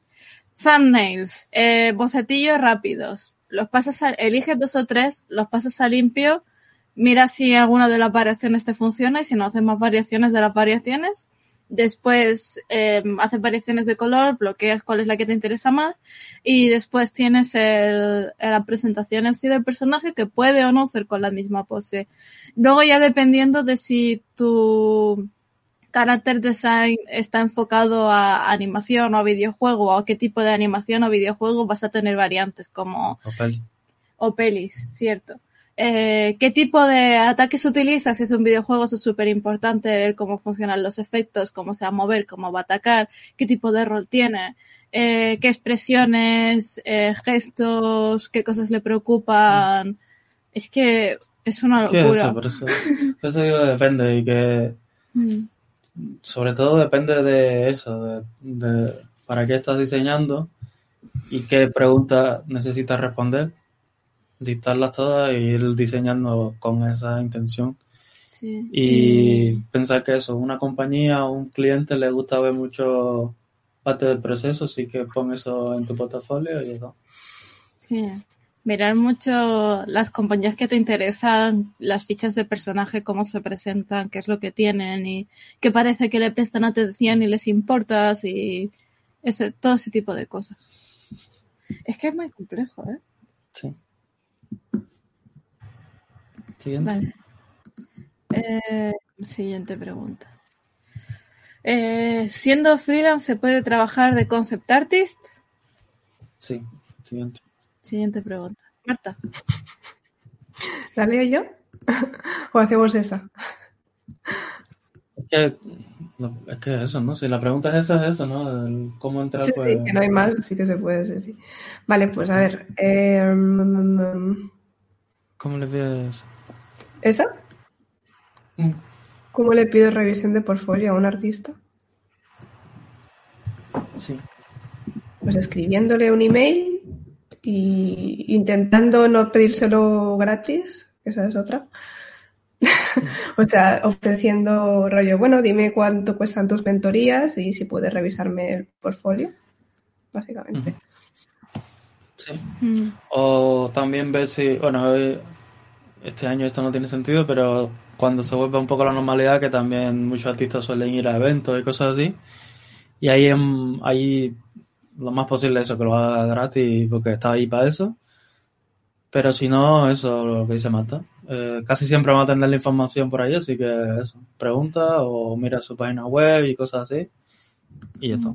Thumbnails, eh, bocetillos rápidos. Los pasas a, eliges dos o tres, los pasas a limpio, mira si alguna de las variaciones te funciona y si no haces más variaciones de las variaciones. Después eh, haces variaciones de color, bloqueas cuál es la que te interesa más y después tienes el, la presentación así del personaje que puede o no ser con la misma pose. Luego ya dependiendo de si tu Character Design está enfocado a animación o a videojuego o a qué tipo de animación o videojuego vas a tener variantes como o, pelis, cierto. Eh, ¿Qué tipo de ataques utilizas? Si es un videojuego, es súper importante ver cómo funcionan los efectos, cómo se va a mover, cómo va a atacar, qué tipo de rol tiene, eh, qué expresiones, eh, gestos, qué cosas le preocupan. Es que es una locura. <laughs> por eso, digo depende y que mm sobre todo depende de eso, de, para qué estás diseñando y qué preguntas necesitas responder, dictarlas todas y ir diseñando con esa intención. Y pensar que eso, una compañía o un cliente le gusta ver mucho parte del proceso, así que pon eso en tu portafolio y eso. Sí mirar mucho las compañías que te interesan, las fichas de personaje, cómo se presentan, qué es lo que tienen y qué parece que le prestan atención y les importas y ese, todo ese tipo de cosas. Es que es muy complejo, ¿eh? Sí. Siguiente. Eh, siguiente pregunta. Eh, siendo freelance, ¿se puede trabajar de concept artist? Sí, siguiente. Siguiente pregunta. Marta. <laughs> ¿La leo yo? <laughs> ¿O hacemos esa? Es que, es que eso, ¿no? Si la pregunta es esa, es eso, ¿no? ¿Cómo entrar? Sí, pues... sí, que no hay más, sí que se puede, sí, Vale, pues a ver. Eh... ¿Cómo le pides? ¿Esa? Mm. ¿Cómo le pido revisión de portfolio a un artista? Sí. Pues escribiéndole un email y intentando no pedírselo gratis, esa es otra. <laughs> o sea, ofreciendo rollo, bueno, dime cuánto cuestan tus mentorías y si puedes revisarme el portfolio, básicamente. Sí. Mm. O también ver si, bueno, este año esto no tiene sentido, pero cuando se vuelve un poco la normalidad, que también muchos artistas suelen ir a eventos y cosas así, y ahí, ahí lo más posible eso, que lo haga gratis porque está ahí para eso. Pero si no, eso lo que dice Marta. Eh, casi siempre vamos a tener la información por ahí, así que eso, pregunta o mira su página web y cosas así. Y ya está.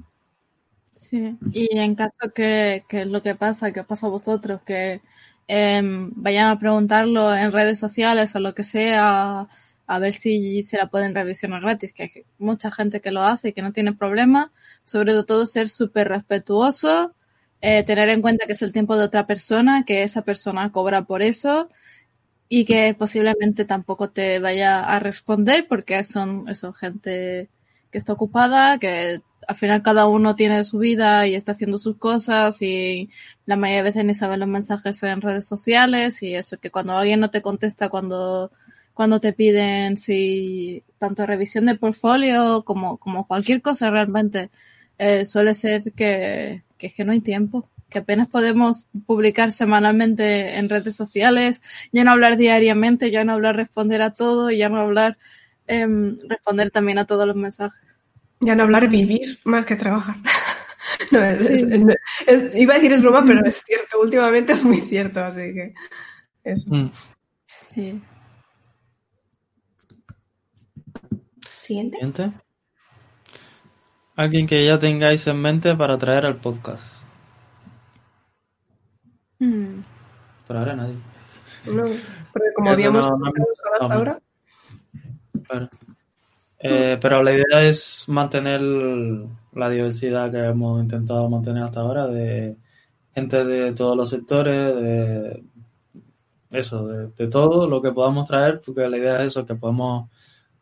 Sí, y en caso que, que es lo que pasa, que os pasa a vosotros, que em, vayan a preguntarlo en redes sociales o lo que sea, a ver si se la pueden revisionar gratis, que hay mucha gente que lo hace y que no tiene problema, sobre todo ser súper respetuoso, eh, tener en cuenta que es el tiempo de otra persona, que esa persona cobra por eso y que posiblemente tampoco te vaya a responder porque son, son gente que está ocupada, que al final cada uno tiene su vida y está haciendo sus cosas y la mayoría de veces ni saben los mensajes en redes sociales y eso, que cuando alguien no te contesta cuando, cuando te piden si tanto revisión de portfolio como, como cualquier cosa realmente, eh, suele ser que, que es que no hay tiempo que apenas podemos publicar semanalmente en redes sociales, ya no hablar diariamente, ya no hablar responder a todo, ya no hablar eh, responder también a todos los mensajes. Ya no hablar vivir más que trabajar. <laughs> no, es, es, es, iba a decir es broma, pero es cierto. Últimamente es muy cierto, así que eso. Mm. Sí. Siguiente. Siguiente. Alguien que ya tengáis en mente para traer al podcast. Mm. Por ahora nadie. No, porque como habíamos no, no, hasta ahora. Claro. Eh, pero la idea es mantener la diversidad que hemos intentado mantener hasta ahora de gente de todos los sectores, de eso, de, de todo lo que podamos traer, porque la idea es eso, que podamos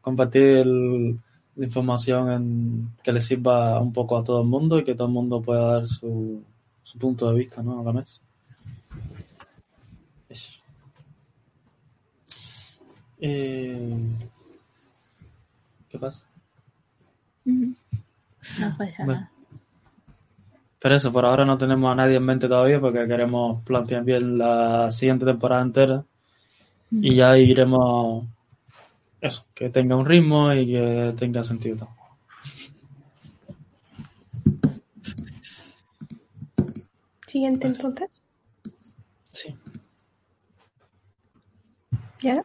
compartir la información en, que le sirva un poco a todo el mundo y que todo el mundo pueda dar su, su punto de vista ¿no? a la mesa. Eso. Eh, ¿Qué pasa? No pasa Bueno. nada. Pero eso, por ahora no tenemos a nadie en mente todavía porque queremos plantear bien la siguiente temporada entera y ya iremos eso, que tenga un ritmo y que tenga sentido todo. Siguiente entonces. Sí. ¿Ya?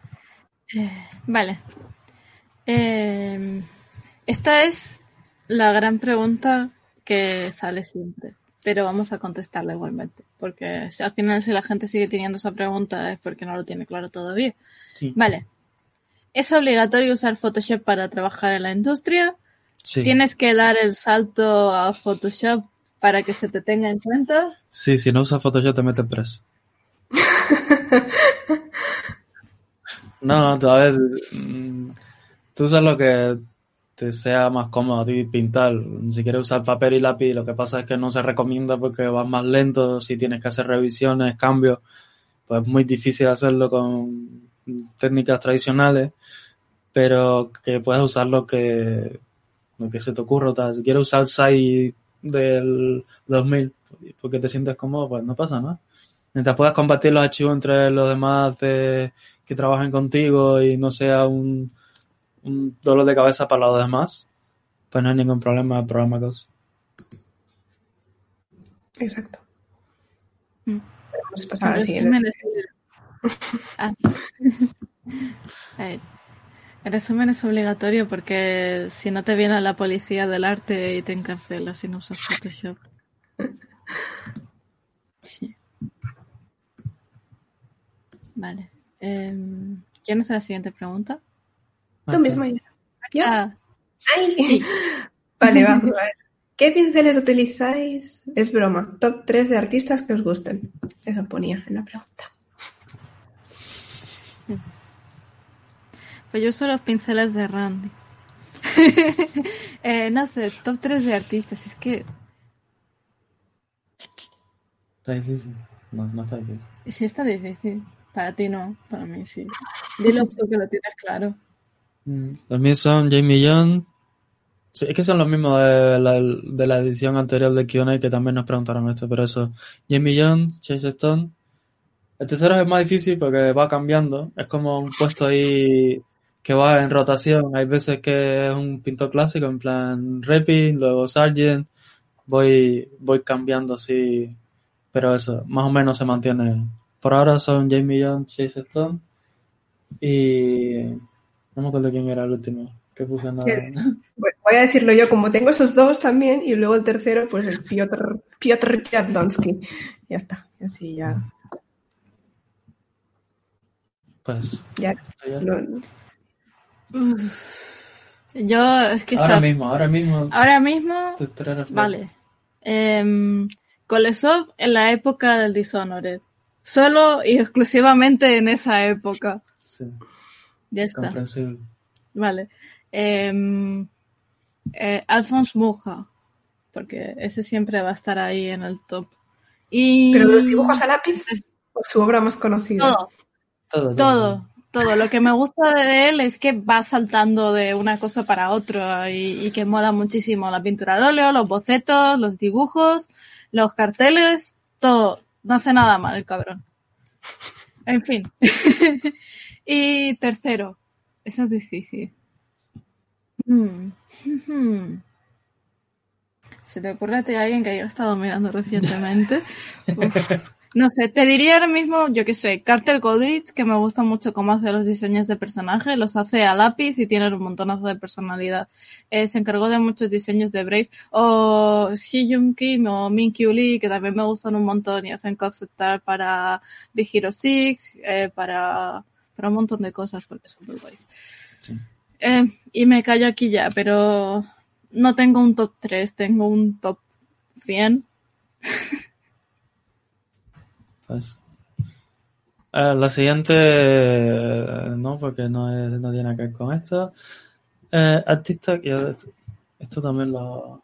Eh, vale. Eh, esta es la gran pregunta que sale siempre, pero vamos a contestarla igualmente, porque si- al final si la gente sigue teniendo esa pregunta es porque no lo tiene claro todavía. Sí. Vale. ¿Es obligatorio usar Photoshop para trabajar en la industria? Sí. ¿Tienes que dar el salto a Photoshop para que se te tenga en cuenta? Sí, si no usas Photoshop te metes preso. <laughs> No, a veces, mm, tú usas lo que te sea más cómodo a ti pintar. Si quieres usar papel y lápiz, lo que pasa es que no se recomienda porque vas más lento, si tienes que hacer revisiones, cambios, pues es muy difícil hacerlo con técnicas tradicionales, pero que puedes usar lo que, lo que se te ocurra. tal. Si quieres usar SAI del 2000 porque te sientes cómodo, pues no pasa nada. Mientras puedas compartir los archivos entre los demás de- que trabajen contigo y no sea un, un dolor de cabeza para los demás, pues no hay ningún problema, el programa que. Exacto. Mm. Vamos a pasar al siguiente. es... <laughs> <laughs> Ah. Eh, en resumen es obligatorio porque si no te viene la policía del arte y te encarcela si no usas Photoshop. Sí. Vale. Em, ¿Quién hace la siguiente pregunta? Tú mismo ya. ¿Yo? Ah, ¡Ay! <laughs> Vale, vamos a ver. ¿Qué pinceles utilizáis? Es broma. Top 3 de artistas que os gusten. Eso ponía en la pregunta. Pues yo uso los pinceles de Randy. <laughs> Eh, no sé, top 3 de artistas. Es que Está difícil. No, no está difícil. Sí, está difícil. Para ti no, para mí sí. Dilo tú que lo tienes claro. Mm, Los míos son Jamie Young. Sí, es que son los mismos de la, de la edición anterior de Q&A que también nos preguntaron esto, pero eso. Jamie Young, Chase Stone. El tercero es más difícil porque va cambiando. Es como un puesto ahí que va en rotación. Hay veces que es un pintor clásico, en plan Repin, luego Sargent, voy, voy cambiando así, pero eso, más o menos se mantiene. Por ahora son Jamie Jones, Chase Stone y no me acuerdo quién era el último. Que puse nada. Voy a decirlo yo, como tengo esos dos también, y luego el tercero, pues el Piotr, Piotr Jadonsky. Ya está, así ya. Pues. Ya. Yo es que ahora está... mismo, ahora mismo. Ahora mismo. Vale. Eh, Kolesov en la época del Dishonored. Solo y exclusivamente en esa época. Sí, Ya está. Vale. Eh, eh, Alphonse Mucha. Porque ese siempre va a estar ahí en el top. Y Pero los dibujos a lápiz, o su obra más conocida. todo, Todo, todo, todo. Lo que me gusta de él es que va saltando de una cosa para otra y, y que mola muchísimo la pintura al óleo, los bocetos, los dibujos, los carteles, todo. No hace nada mal el cabrón. En fin. <laughs> y tercero. Eso es difícil. Mm. Hmm. <laughs> ¿Se te ocurre a ti alguien que haya estado mirando recientemente? <laughs> Uf. No sé, te diría ahora mismo, yo qué sé, Carter Godrich, que me gusta mucho cómo hace los diseños de personaje, los hace a lápiz y tienen un montonazo de personalidad. Eh, se encargó de muchos diseños de Brave, o Xi Jung Kim o Min Kyu Lee, que también me gustan un montón y hacen concept art para Big Hero 6, eh, para, para un montón de cosas, porque son muy guays. Sí. Eh, y me callo aquí ya, pero no tengo un top 3, tengo un top 100. <laughs> Pues. La siguiente, no, porque no, es- no tiene que ver con esto. Eh, artistas, esto, esto también lo.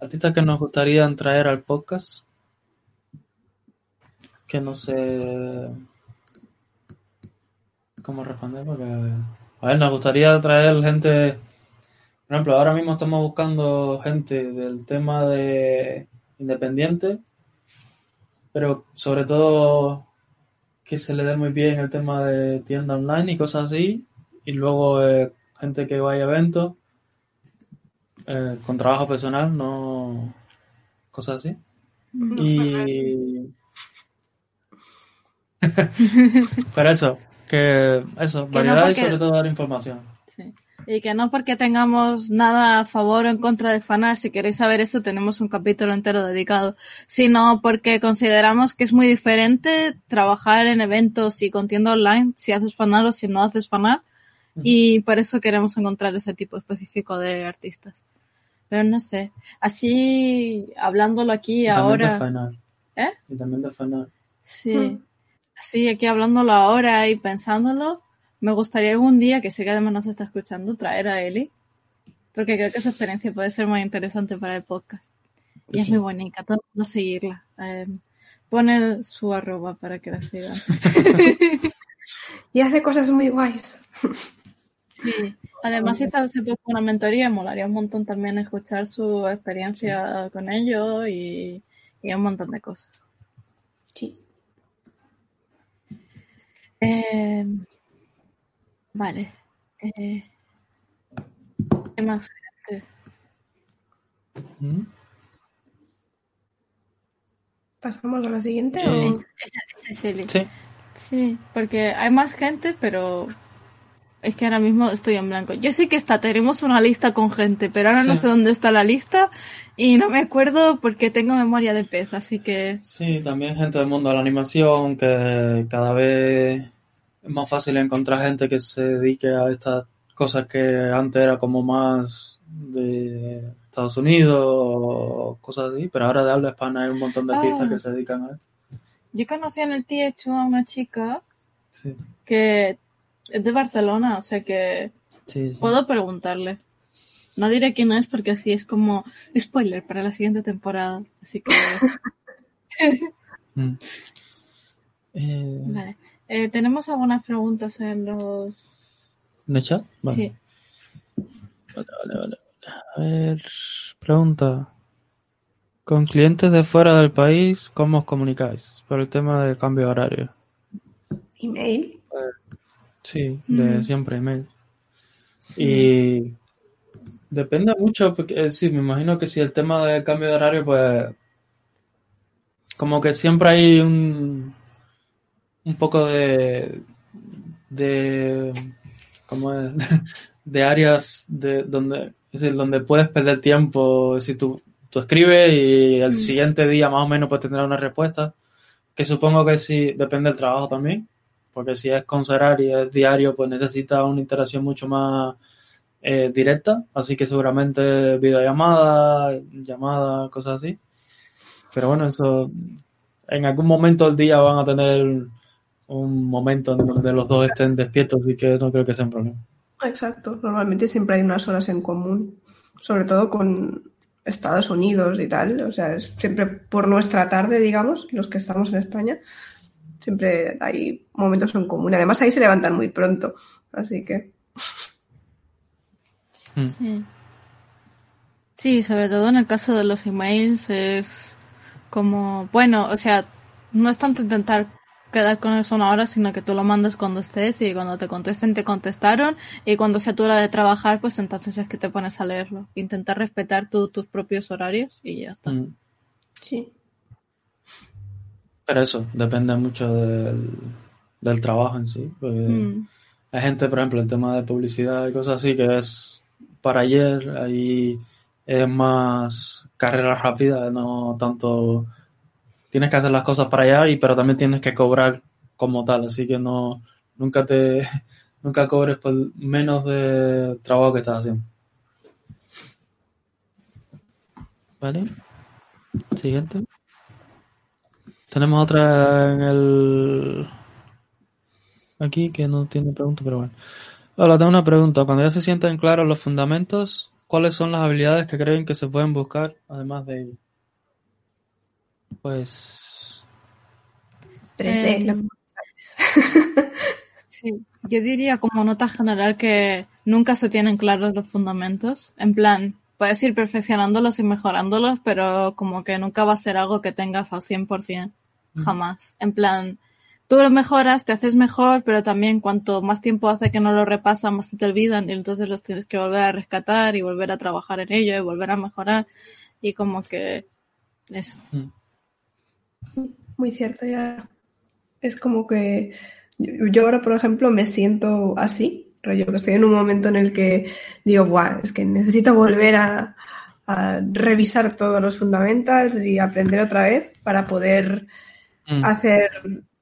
Artistas que nos gustaría traer al podcast. Que no sé. ¿Cómo responder? Porque. A ver, nos gustaría traer gente. Por ejemplo, ahora mismo estamos buscando gente del tema de independiente pero sobre todo que se le dé muy bien el tema de tienda online y cosas así, y luego eh, gente que vaya a eventos eh, con trabajo personal, no cosas así. Y <laughs> pero eso, que eso, Que no variedad y sobre todo dar información. Y que no porque tengamos nada a favor o en contra de fanar, si queréis saber eso tenemos un capítulo entero dedicado, sino porque consideramos que es muy diferente trabajar en eventos y con tienda online si haces fanar o si no haces fanar y por eso queremos encontrar ese tipo específico de artistas. Pero no sé, así hablándolo aquí Y también de ahora, fanar. ¿eh? Y también de fanar. Sí, así aquí hablándolo ahora y pensándolo, me gustaría algún día, que sé que además nos está escuchando, traer a Eli, porque creo que su experiencia puede ser muy interesante para el podcast. Y es muy bonita, todo el mundo seguirla. Eh, pone su arroba para que la sigan. <laughs> Y hace cosas muy guays. Sí, además hizo hace poco una mentoría, molaría un montón también escuchar su experiencia con ello y, y un montón de cosas. Sí. Eh, vale. Eh, ¿Qué más? gente? ¿Mm? ¿Pasamos a la siguiente? Eh, o- es Eli. Sí, Sí, porque hay más gente, pero es que ahora mismo estoy en blanco. Yo sé que está, tenemos una lista con gente, pero ahora no sé dónde está la lista y no me acuerdo porque tengo memoria de pez, así que Sí, también gente del mundo de la animación, que cada vez es más fácil encontrar gente que se dedique a estas cosas que antes era como más de Estados Unidos o cosas así, pero ahora de habla hispana hay un montón de artistas Ah. que se dedican a esto. yo conocí en el TH a una chica Sí, que es de Barcelona, o sea que sí, sí. puedo preguntarle. No diré quién es porque así es como spoiler para la siguiente temporada. Así que <laughs> Mm. Eh, vale. Eh, tenemos algunas preguntas en los ¿En el chat? Vale. sí. Vale, vale, vale. A ver, pregunta. Con clientes de fuera del país, ¿cómo os comunicáis? Por el tema de cambio de horario. Email. Sí, de Mm. siempre email. Y Depende mucho, porque eh, sí, me imagino que si el tema del cambio de horario, pues como que siempre hay un, un poco de, de como es? <laughs> de áreas de donde es decir, donde puedes perder tiempo si tú, tú escribes y el Mm. siguiente día más o menos puedes tener una respuesta que supongo que sí depende del trabajo también porque si es con y es diario pues necesita una interacción mucho más eh, directa así que seguramente videollamada llamada cosas así pero bueno eso en algún momento del día van a tener un momento en donde los dos estén despiertos así que no creo que sea un problema Exacto, normalmente siempre hay unas horas en común, sobre todo con Estados Unidos y tal, o sea, es siempre por nuestra tarde, digamos, los que estamos en España, siempre hay momentos en común. Además ahí se levantan muy pronto, así que Mm. Sí. Sí, sobre todo en el caso de los emails es como, bueno, o sea, no es tanto intentar quedar con eso una hora, sino que tú lo mandas cuando estés y cuando te contesten te contestaron y cuando sea tu hora de trabajar, pues entonces es que te pones a leerlo. Intentar respetar tu- tus propios horarios y ya está. Mm. sí. Pero eso, depende mucho del, del trabajo en sí. porque Mm. Hay gente, por ejemplo, el tema de publicidad y cosas así, que es para ayer, ahí es más carrera rápida, no tanto... Tienes que hacer las cosas para allá, y, pero también tienes que cobrar como tal, así que no nunca te <laughs> nunca cobres por menos de trabajo que estás haciendo. Vale. Siguiente. Tenemos otra en el aquí que no tiene pregunta, pero bueno. Hola, tengo una pregunta. Cuando ya se sienten claros los fundamentos, ¿cuáles son las habilidades que creen que se pueden buscar además de ello? Pues 3D, Eh, lo- Sí, yo diría como nota general que nunca se tienen claros los fundamentos. En plan, puedes ir perfeccionándolos y mejorándolos, pero como que nunca va a ser algo que tengas al 100%, jamás. En plan, tú lo mejoras, te haces mejor, pero también cuanto más tiempo hace que no lo repasas, más se te olvidan y entonces los tienes que volver a rescatar y volver a trabajar en ello y volver a mejorar y como que eso. Muy cierto, ya. Es como que yo yo ahora, por ejemplo, me siento así, rollo que estoy en un momento en el que digo, Buah, es que necesito volver a, a revisar todos los fundamentals y aprender otra vez para poder mm, hacer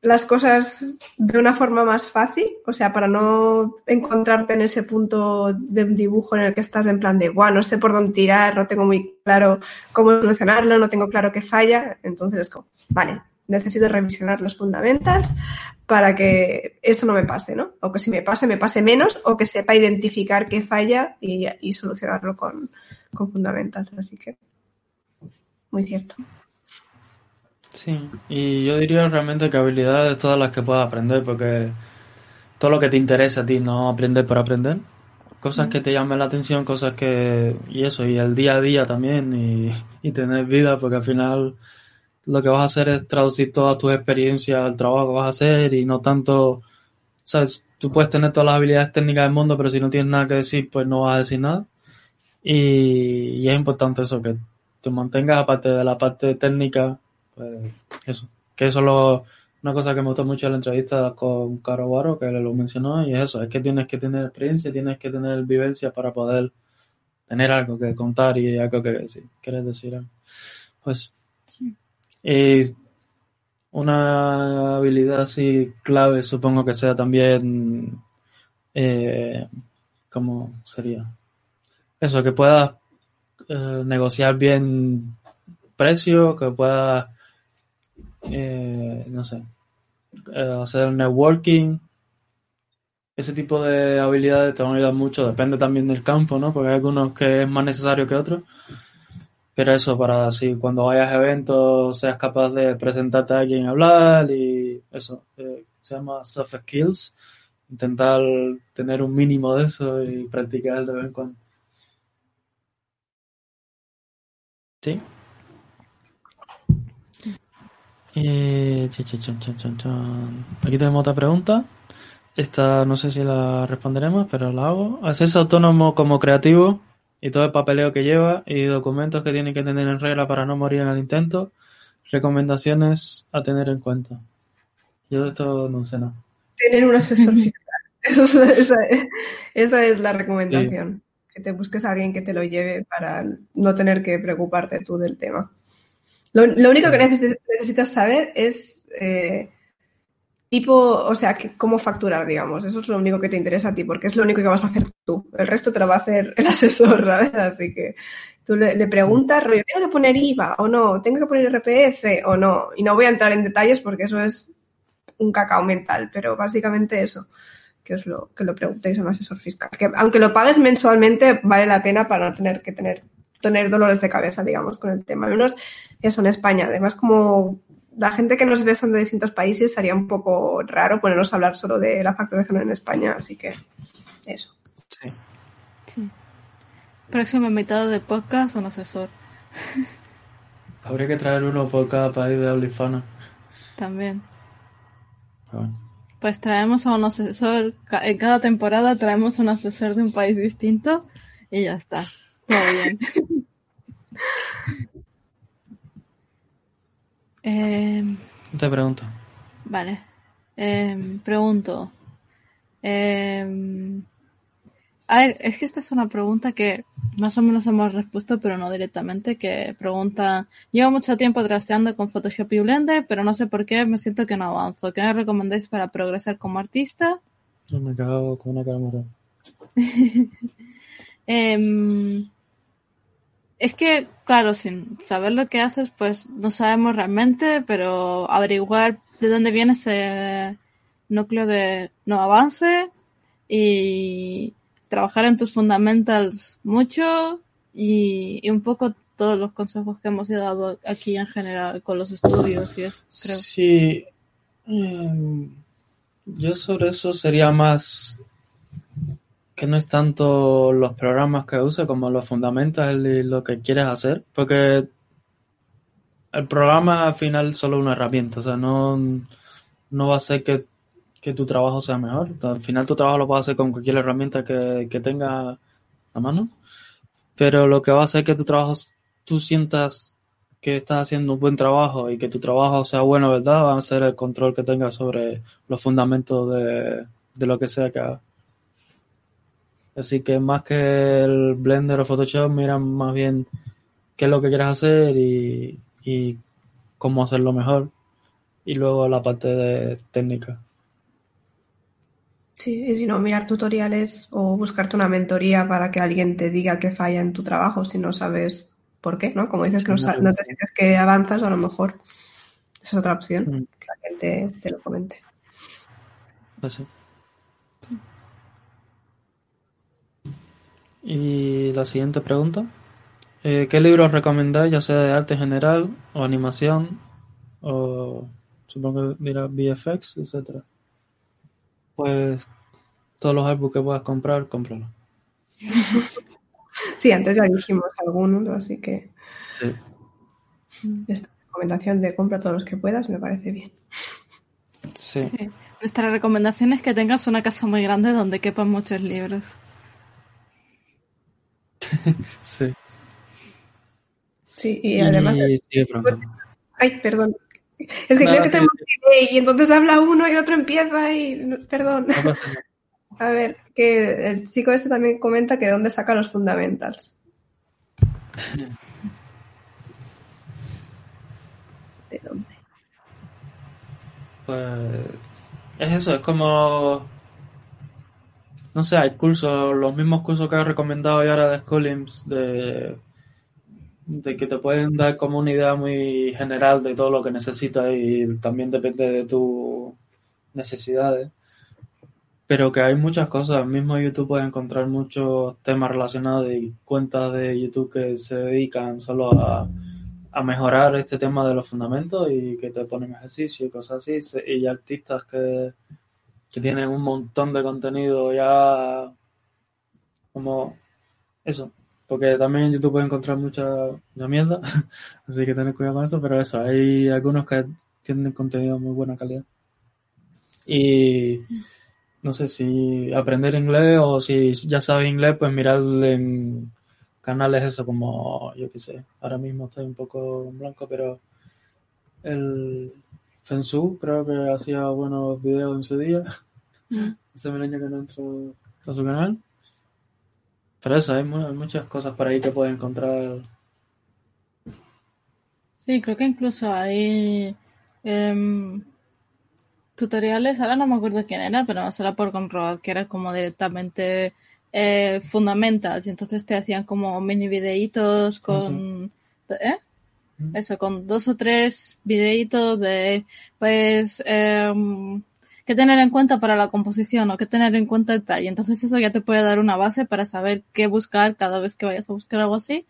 las cosas de una forma más fácil, o sea, para no encontrarte en ese punto de un dibujo en el que estás en plan de, guau, no sé por dónde tirar, no tengo muy claro cómo solucionarlo, no tengo claro qué falla, entonces es como, vale, necesito revisionar los fundamentals para que eso no me pase, ¿no? O que si me pase, me pase menos, o que sepa identificar qué falla y, solucionarlo con, con así que, muy cierto. Sí, y yo diría realmente que habilidades todas las que puedas aprender, porque todo lo que te interesa a ti, no aprender por aprender. Cosas que te llamen la atención, cosas que... Y eso, y el día a día también, y, y tener vida, porque al final lo que vas a hacer es traducir todas tus experiencias al trabajo que vas a hacer y no tanto... ¿Sabes? Tú puedes tener todas las habilidades técnicas del mundo, pero si no tienes nada que decir, pues no vas a decir nada. Y, y es importante eso, que te mantengas aparte de la parte técnica, pues eso. Que eso es lo- una cosa que me gustó mucho en la entrevista con Caro Guaro, que lo mencionó, y es eso, es que tienes que tener experiencia, tienes que tener vivencia para poder tener algo que contar y algo que decir. ¿Quieres decir algo? Pues, y una habilidad así clave, supongo que sea también, eh, ¿cómo sería? Eso, que puedas eh, negociar bien precio, que puedas, eh, no sé, eh, hacer networking. Ese tipo de habilidades te van a ayudar mucho, depende también del campo, ¿no? Porque hay algunos que es más necesario que otros. Pero eso, para así, cuando vayas a eventos, seas capaz de presentarte a alguien a hablar y eso, eh, se llama soft skills. Intentar tener un mínimo de eso y practicar de vez en cuando. ¿Sí? Eh, chan, chan, chan. Aquí tenemos otra pregunta. Esta no sé si la responderemos, pero la hago. ¿Hacerse autónomo como creativo y todo el papeleo que lleva y documentos que tiene que tener en regla para no morir en el intento, recomendaciones a tener en cuenta. Yo de esto no sé nada. Tener un asesor <laughs> fiscal. esa, esa, es la recomendación. Que te busques a alguien que te lo lleve para no tener que preocuparte tú del tema. Lo, lo único que necesitas saber es eh, tipo, o sea, que, cómo facturar, digamos. Eso es lo único que te interesa a ti, porque es lo único que vas a hacer tú. El resto te lo va a hacer el <laughs> asesor, ¿sabes? Así que tú le, le preguntas, rollo, ¿tengo que poner IVA o no? ¿Tengo que poner RPF o no? Y no voy a entrar en detalles porque eso es un cacao mental, pero básicamente eso, que os lo, que lo preguntéis a un asesor fiscal. Que aunque lo pagues mensualmente, vale la pena para no tener que tener, tener dolores de cabeza, digamos, con el tema. Al menos eso en España. Además, como la gente que nos ve son de distintos países, sería un poco raro ponernos a hablar solo de la facturación en España, así que eso. Sí. Sí. Próximo invitado de podcast, un asesor. Habría que traer uno por cada país de habla hispana. También. Bueno. Pues traemos a un asesor, en cada temporada traemos un asesor de un país distinto y ya está. Todo bien. <laughs> Em, Te pregunto. Vale. Em, pregunto. Em, a ver, es que esta es una pregunta que más o menos hemos respuesto, pero no directamente, que pregunta, llevo mucho tiempo trasteando con Photoshop y Blender, pero no sé por qué me siento que no avanzo. ¿Qué me recomendáis para progresar como artista? Yo me he cagado con una cámara. <laughs> Em, es que, claro, sin saber lo que haces, pues no sabemos realmente, pero averiguar de dónde viene ese núcleo de no avance y trabajar en tus fundamentals mucho y, un poco todos los consejos que hemos dado aquí en general con los estudios y eso, creo. Sí. em, yo sobre eso sería más no es tanto los programas que uses como los fundamentos y lo que quieres hacer, porque el programa al final es solo una herramienta, o sea, no, no va a hacer que, que tu trabajo sea mejor. Al final tu trabajo lo puedes hacer con cualquier herramienta que, que tenga a mano, pero lo que va a hacer que tu trabajo tú sientas que estás haciendo un buen trabajo y que tu trabajo sea bueno, ¿verdad? Va a ser el control que tengas sobre los fundamentos de, de lo que sea que hagas. Así que más que el Blender o Photoshop, mira más bien qué es lo que quieres hacer y, y cómo hacerlo mejor. Y luego la parte de técnica. Sí, y si no, mirar tutoriales o buscarte una mentoría para que alguien te diga qué falla en tu trabajo si no sabes por qué, ¿no? Como dices que no, no te sientes que avanzas, a lo mejor esa es otra opción, Mm. que alguien te, te lo comente. Pues Y la siguiente pregunta. Eh, ¿qué libros recomendáis, ya sea de arte general o animación o supongo que dirá VFX, etcétera? Pues todos los álbumes que puedas comprar, cómpralo. <laughs> Sí, antes ya dijimos algunos, así que Sí. esta recomendación de compra todos los que puedas me parece bien. Sí. Sí. Nuestra recomendación es que tengas una casa muy grande donde quepan muchos libros. <laughs> Sí. Sí, y además... Y sigue preguntando. Ay, perdón. Es que Nada, creo que tenemos y entonces habla uno y otro empieza y... Perdón. No pasa nada. <laughs> A ver, que el chico este también comenta que dónde saca los fundamentals. ¿De <laughs> dónde? Pues es eso, es como no sé, hay cursos, los mismos cursos que he recomendado yo ahora de Schoolings de, de que te pueden dar como una idea muy general de todo lo que necesitas y también depende de tus necesidades. Pero que hay muchas cosas, mismo en YouTube puedes encontrar muchos temas relacionados y cuentas de YouTube que se dedican solo a, a mejorar este tema de los fundamentos y que te ponen ejercicio y cosas así. Y artistas que, que tienen un montón de contenido ya como eso. Porque también en YouTube puedes encontrar mucha, mierda, <laughs> así que tener cuidado con eso, pero eso, hay algunos que tienen contenido de muy buena calidad. Y no sé si aprender inglés o si ya sabes inglés, pues mirar en canales, eso como, yo qué sé, ahora mismo estoy un poco blanco, pero el Fensu creo que hacía buenos videos en su día. <laughs> <laughs> Hace mil años que no entro a su canal. Pero eso, hay, mu- hay muchas cosas por ahí que puedes encontrar. Sí, creo que incluso hay em, tutoriales, ahora no me acuerdo quién era, pero no solo por comprobar que era como directamente eh, fundamentals, y entonces te hacían como mini videitos con, ¿eh? Mm. Eso, con dos o tres videitos de, pues, em, qué tener en cuenta para la composición o qué tener en cuenta el tal. Y entonces eso ya te puede dar una base para saber qué buscar cada vez que vayas a buscar algo así.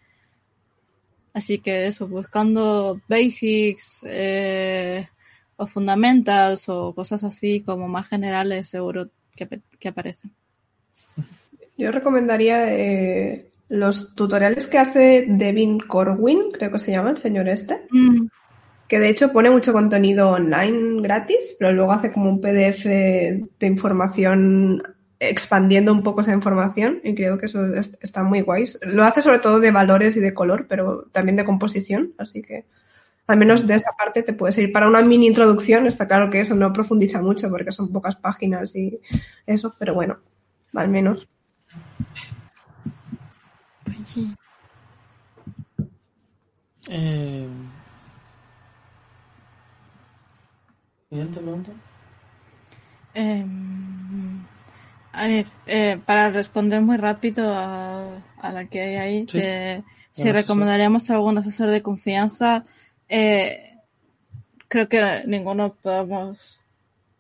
Así que eso, buscando basics eh, o fundamentals o cosas así como más generales, seguro que, que aparecen. Yo recomendaría eh, los tutoriales que hace Devin Corwin, creo que se llama el señor este, Mm, que de hecho pone mucho contenido online gratis, pero luego hace como un PDF de información expandiendo un poco esa información y creo que eso es- está muy guay. Lo hace sobre todo de valores y de color, pero también de composición, así que al menos de esa parte te puede servir para una mini introducción. Está claro que eso no profundiza mucho porque son pocas páginas y eso, pero bueno, al menos. Eh... Siguiente pregunta. Em, a ver, eh, para responder muy rápido a, a la que hay ahí, Sí. de si Bueno, recomendaríamos algún asesor de confianza, eh, creo que ninguno podemos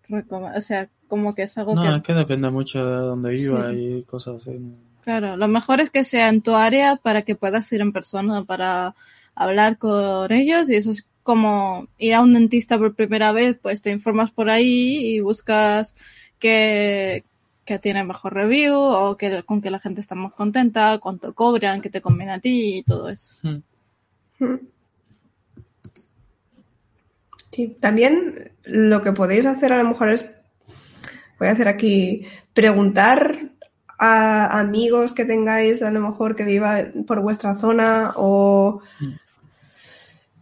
recomendar, o sea, como que es algo No, que es que depende mucho de dónde viva Sí. y cosas así. Claro, lo mejor es que sea en tu área para que puedas ir en persona para hablar con ellos y eso es como ir a un dentista por primera vez, pues te informas por ahí y buscas que, que tiene mejor review o que con que la gente está más contenta, cuánto cobran, que te conviene a ti y todo eso. Hmm. Mm. Sí, también lo que podéis hacer a lo mejor es, voy a hacer aquí, preguntar a amigos que tengáis a lo mejor que vivan por vuestra zona o...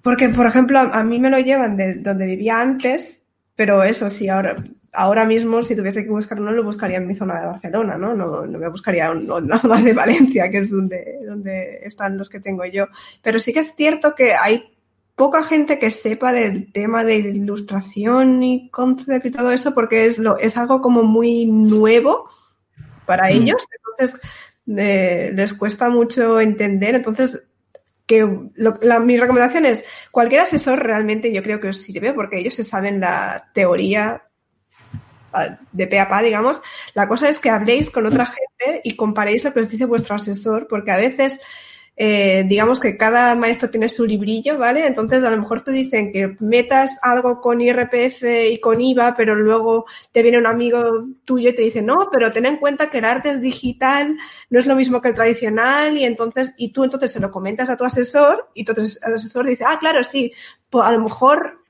Porque, por ejemplo, a, a mí me lo llevan de donde vivía antes, pero eso sí, ahora, ahora mismo si tuviese que buscar uno lo buscaría en mi zona de Barcelona, ¿no? No, no me buscaría nada más de Valencia, que es donde, donde están los que tengo yo. Pero sí que es cierto que hay poca gente que sepa del tema de ilustración y concept y todo eso porque es, lo, es algo como muy nuevo para Mm. ellos. Entonces, eh, les cuesta mucho entender. Entonces, que lo- la- mi recomendación es cualquier asesor realmente yo creo que os sirve porque ellos se saben la teoría ah, de pe digamos. La cosa es que habléis con otra gente y comparéis lo que os dice vuestro asesor, porque a veces, eh, digamos que cada maestro tiene su librillo, ¿vale? Entonces a lo mejor te dicen que metas algo con IRPF y con IVA, pero luego te viene un amigo tuyo y te dice, no, pero ten en cuenta que el arte es digital, no es lo mismo que el tradicional, y entonces, y tú entonces se lo comentas a tu asesor, y tu asesor dice, ah, claro, sí, pues a lo mejor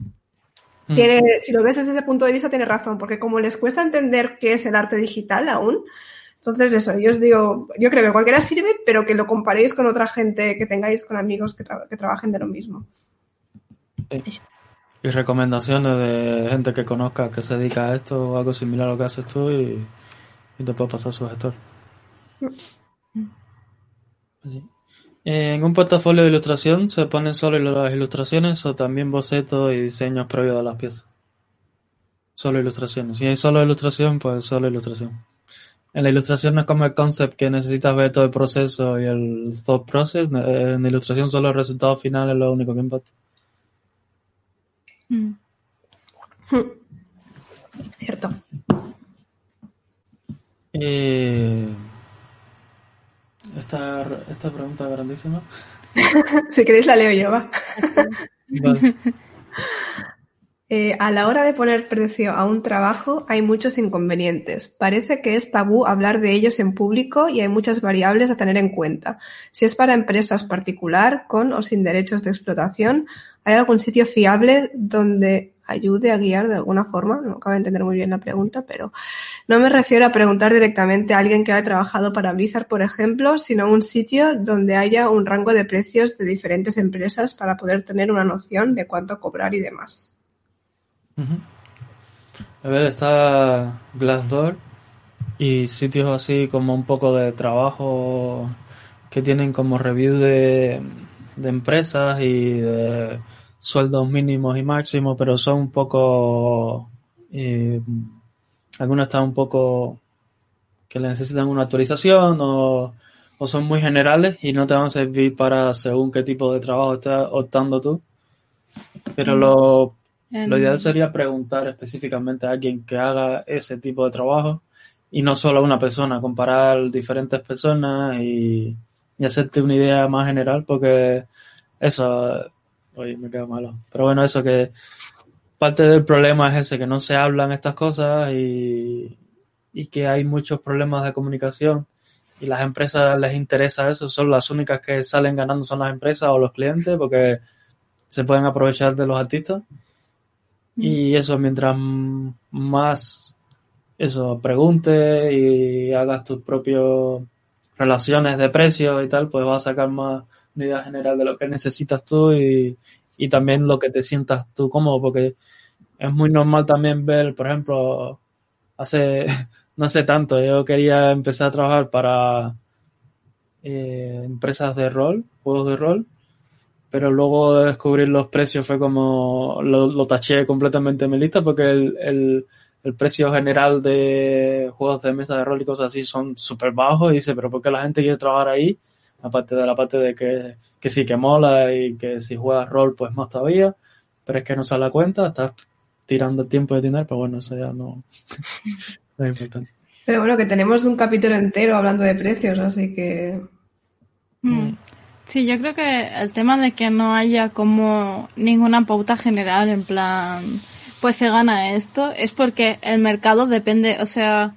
Hmm. tiene, si lo ves desde ese punto de vista, tiene razón, porque como les cuesta entender qué es el arte digital aún, entonces eso, yo os digo, yo creo que cualquiera sirve, pero que lo comparéis con otra gente que tengáis, con amigos que, tra- que trabajen de lo mismo. Y recomendaciones de gente que conozca que se dedica a esto o algo similar a lo que haces tú y, y te puede pasar su gestor. Así. En un portafolio de ilustración se ponen solo las ilustraciones o también bocetos y diseños previos de las piezas. Solo ilustraciones. Si hay solo ilustración, pues solo ilustración. En la ilustración no es como el concept que necesitas ver todo el proceso y el thought process. En la ilustración solo el resultado final es lo único que importa. Mm. <laughs> Cierto. Eh, esta, esta pregunta es grandísima. <laughs> Si queréis la leo yo, va. Vale. <laughs> Eh, a la hora de poner precio a un trabajo hay muchos inconvenientes. Parece que es tabú hablar de ellos en público y hay muchas variables a tener en cuenta. Si es para empresas particular, con o sin derechos de explotación, ¿hay algún sitio fiable donde ayude a guiar de alguna forma? No acabo de entender muy bien la pregunta, pero no me refiero a preguntar directamente a alguien que haya trabajado para Blizzard, por ejemplo, sino a un sitio donde haya un rango de precios de diferentes empresas para poder tener una noción de cuánto cobrar y demás. A ver, está Glassdoor y sitios así como un poco de trabajo que tienen como review de, de empresas y de sueldos mínimos y máximos, pero son un poco... Eh, algunos están un poco que le necesitan una actualización o, o, son muy generales y no te van a servir para según qué tipo de trabajo estás optando tú. Pero lo lo ideal sería preguntar específicamente a alguien que haga ese tipo de trabajo y no solo a una persona, comparar diferentes personas y, hacerte una idea más general porque eso, oye, me quedo malo. Pero bueno, eso que parte del problema es ese, que no se hablan estas cosas y, y que hay muchos problemas de comunicación y las empresas les interesa eso, son las únicas que salen ganando son las empresas o los clientes porque se pueden aprovechar de los artistas y eso, mientras más eso, pregunte y hagas tus propias relaciones de precios y tal, pues vas a sacar más una idea general de lo que necesitas tú y, y también lo que te sientas tú cómodo, porque es muy normal también ver, por ejemplo, hace, <laughs> no sé tanto, yo quería empezar a trabajar para eh, empresas de rol, juegos de rol, pero luego de descubrir los precios fue como lo, taché completamente en mi lista porque el, el, precio general de juegos de mesa de rol y cosas así son súper bajos y dice, pero ¿por qué la gente quiere trabajar ahí? Aparte de la parte de que, que sí que mola y que si juegas rol pues más todavía, pero es que no sale la cuenta, estás tirando tiempo de dinero, pero bueno, eso ya no, <laughs> no es importante. Pero bueno, que tenemos un capítulo entero hablando de precios, así que... Mm. Sí, yo creo que el tema de que no haya como ninguna pauta general en plan, pues se gana esto, es porque el mercado depende, o sea,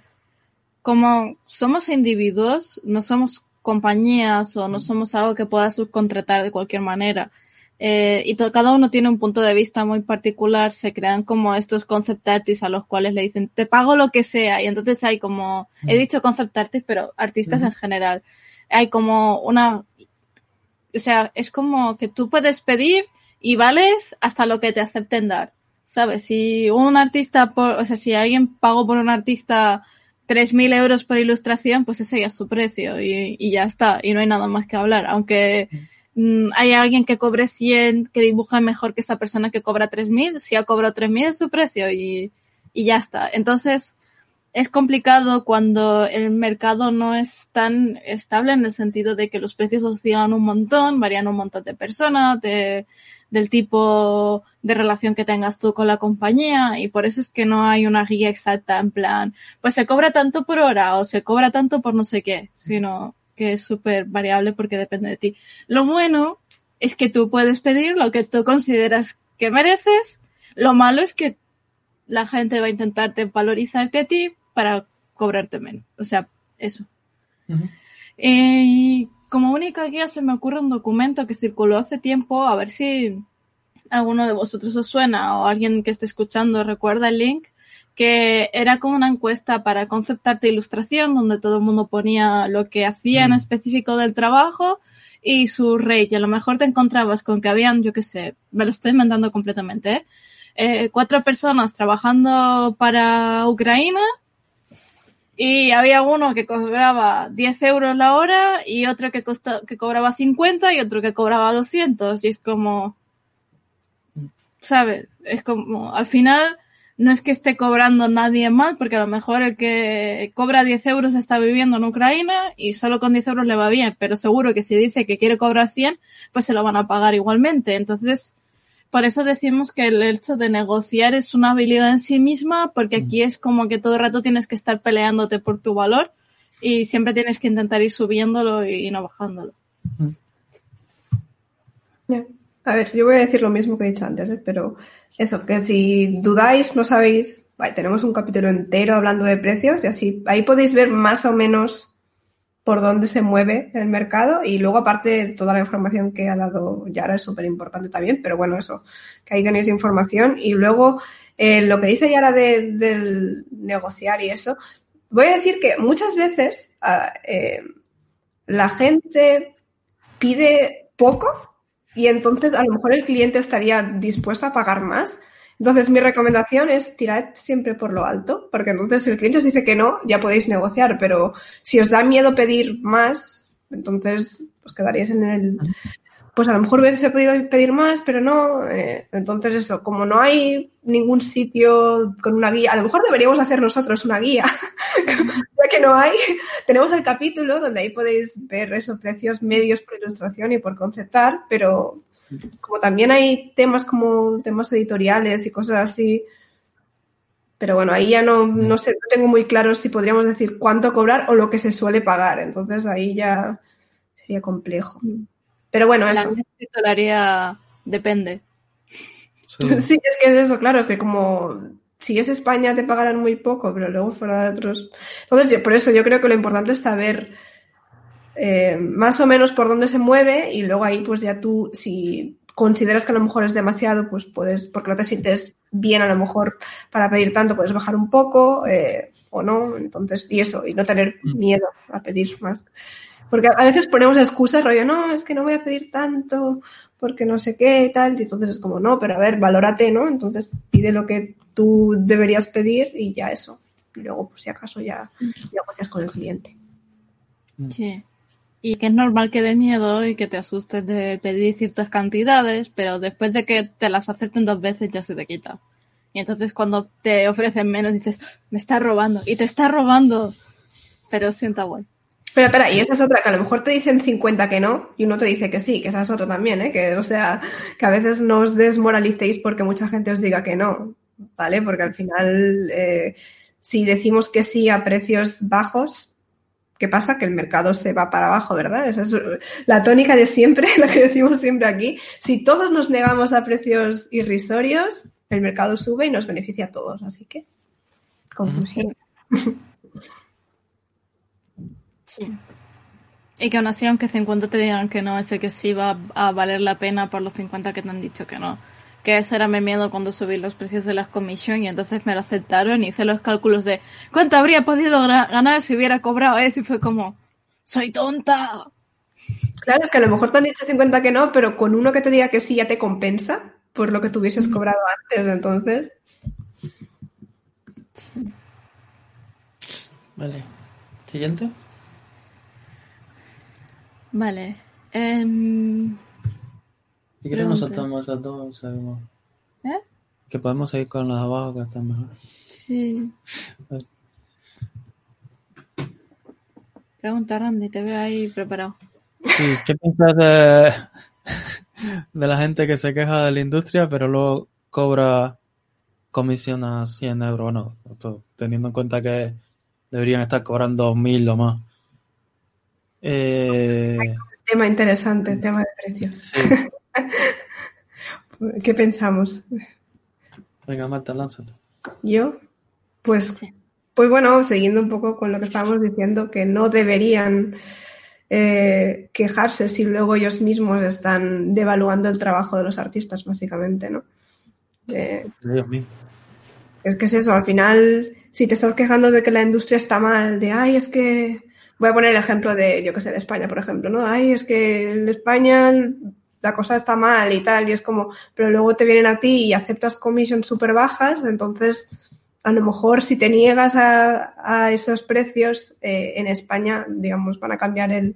como somos individuos, no somos compañías o no somos algo que pueda subcontratar de cualquier manera. Eh, y cada uno tiene un punto de vista muy particular, se crean como estos concept artists a los cuales le dicen, te pago lo que sea, y entonces hay como, he dicho concept artists, pero artistas en general, hay como una o sea, es como que tú puedes pedir y vales hasta lo que te acepten dar. ¿Sabes? Si un artista, por, o sea, si alguien pagó por un artista 3.000 euros por ilustración, pues ese ya es su precio y, y, ya está. Y no hay nada más que hablar. Aunque mm, hay alguien que cobre 100, que dibuja mejor que esa persona que cobra 3.000, si ha cobrado 3.000 es su precio y, y ya está. Entonces, es complicado cuando el mercado no es tan estable en el sentido de que los precios oscilan un montón, varían un montón de personas, de, del tipo de relación que tengas tú con la compañía y por eso es que no hay una guía exacta en plan, pues se cobra tanto por hora o se cobra tanto por no sé qué, sino que es súper variable porque depende de ti. Lo bueno es que tú puedes pedir lo que tú consideras que mereces. Lo malo es que la gente va a intentarte valorizarte a ti para cobrarte menos. O sea, eso. Eh, y como única guía se me ocurre un documento que circuló hace tiempo, a ver si alguno de vosotros os suena o alguien que esté escuchando recuerda el link, que era como una encuesta para conceptarte ilustración, donde todo el mundo ponía lo que hacía en específico del trabajo y su rate. Y a lo mejor te encontrabas con que habían, yo qué sé, me lo estoy inventando completamente, ¿eh? Eh, cuatro personas trabajando para Ucrania y había uno que cobraba 10 euros la hora y otro que, que cobraba 50 y otro que cobraba 200. Y es como, ¿sabes? Es como, al final no es que esté cobrando nadie mal, porque a lo mejor el que cobra 10 euros está viviendo en Ucrania y solo con 10 euros le va bien, pero seguro que si dice que quiere cobrar 100, pues se lo van a pagar igualmente. Entonces, por eso decimos que el hecho de negociar es una habilidad en sí misma, porque aquí es como que todo el rato tienes que estar peleándote por tu valor y siempre tienes que intentar ir subiéndolo y no bajándolo. A ver, yo voy a decir lo mismo que he dicho antes, ¿eh? pero eso, que si dudáis, no sabéis, vale, tenemos un capítulo entero hablando de precios y así, ahí podéis ver más o menos por dónde se mueve el mercado y luego aparte toda la información que ha dado Yara es súper importante también, pero bueno, eso, que ahí tenéis información y luego eh, lo que dice Yara de, negociar y eso, voy a decir que muchas veces ah, eh, la gente pide poco y entonces a lo mejor el cliente estaría dispuesto a pagar más. Entonces mi recomendación es tirad siempre por lo alto, porque entonces si el cliente os dice que no, ya podéis negociar, pero si os da miedo pedir más, entonces os quedaríais en el, pues a lo mejor hubiese podido pedir más, pero no. Eh, entonces eso, como no hay ningún sitio con una guía, a lo mejor deberíamos hacer nosotros una guía, <laughs> ya que no hay. Tenemos el capítulo donde ahí podéis ver esos precios medios por ilustración y por conceptar, pero como también hay temas como temas editoriales y cosas así, pero bueno, ahí ya no, no sé, no tengo muy claro si podríamos decir cuánto cobrar o lo que se suele pagar. Entonces ahí ya sería complejo. Pero bueno, La eso. titularía depende. Sí. <laughs> Sí, es que es eso, claro, es que como si es España te pagarán muy poco, pero luego fuera de otros. Entonces, yo- por eso yo creo que lo importante es saber eh, más o menos por dónde se mueve y luego ahí pues ya tú, si consideras que a lo mejor es demasiado, pues puedes, porque no te sientes bien a lo mejor para pedir tanto, puedes bajar un poco eh, o no, entonces, y eso, y no tener Mm. miedo a pedir más. Porque a veces ponemos excusas, rollo, no, es que no voy a pedir tanto, porque no sé qué y tal, y entonces es como, no, pero a ver, valórate, ¿no? Entonces pide lo que tú deberías pedir y ya eso. Y luego, pues si acaso ya negocias con el cliente. Sí. Y que es normal que dé miedo y que te asustes de pedir ciertas cantidades, pero después de que te las acepten dos veces ya se te quita. Y entonces cuando te ofrecen menos dices, me está robando. Y te está robando. Pero sienta guay. Pero espera, y esa es otra, que a lo mejor te dicen 50 que no y uno te dice que sí, que esa es otra también, ¿eh? Que, o sea, que a veces no os desmoralicéis porque mucha gente os diga que no, ¿vale? Porque al final, eh, si decimos que sí a precios bajos, ¿qué pasa? Que el mercado se va para abajo, ¿verdad? Esa es la tónica de siempre, <laughs> la que decimos siempre aquí. Si todos nos negamos a precios irrisorios, el mercado sube y nos beneficia a todos. Así que, conclusión. Sí. Y que aún así, aunque 50 te digan que no, ese que sí va a valer la pena por los 50 que te han dicho que no. Que ese era mi miedo cuando subí los precios de las commission y entonces me lo aceptaron y hice los cálculos de cuánto habría podido ganar si hubiera cobrado eso y fue como, soy tonta. Claro, es que a lo mejor te han dicho 50 que no, pero con uno que te diga que sí ya te compensa por lo que tú hubieses cobrado antes. Entonces, Vale. Siguiente. Vale. em, Si quieres nos saltamos esas dos y seguimos. ¿Eh? Que podemos seguir con las de abajo que están mejor. sí. Pregunta Randy, te veo ahí preparado. Sí, ¿qué piensas de, de la gente que se queja de la industria pero luego cobra comisión a 100 euros? Bueno, esto, teniendo en cuenta que deberían estar cobrando 1000 o más. Eh, tema interesante, tema de precios. sí. ¿Qué pensamos? Venga, Marta, lánzate. Yo, pues, pues bueno, siguiendo un poco con lo que estábamos diciendo, que no deberían eh, quejarse si luego ellos mismos están devaluando el trabajo de los artistas, básicamente, ¿no? Eh, Dios mío. Es que es eso, al final, si te estás quejando de que la industria está mal, de, ay, es que, voy a poner el ejemplo de, yo que sé, de España, por ejemplo, ¿no? Ay, es que en España la cosa está mal y tal, y es como, pero luego te vienen a ti y aceptas comisiones súper bajas, entonces, a lo mejor si te niegas a, a esos precios, eh, en España, digamos, van a cambiar el,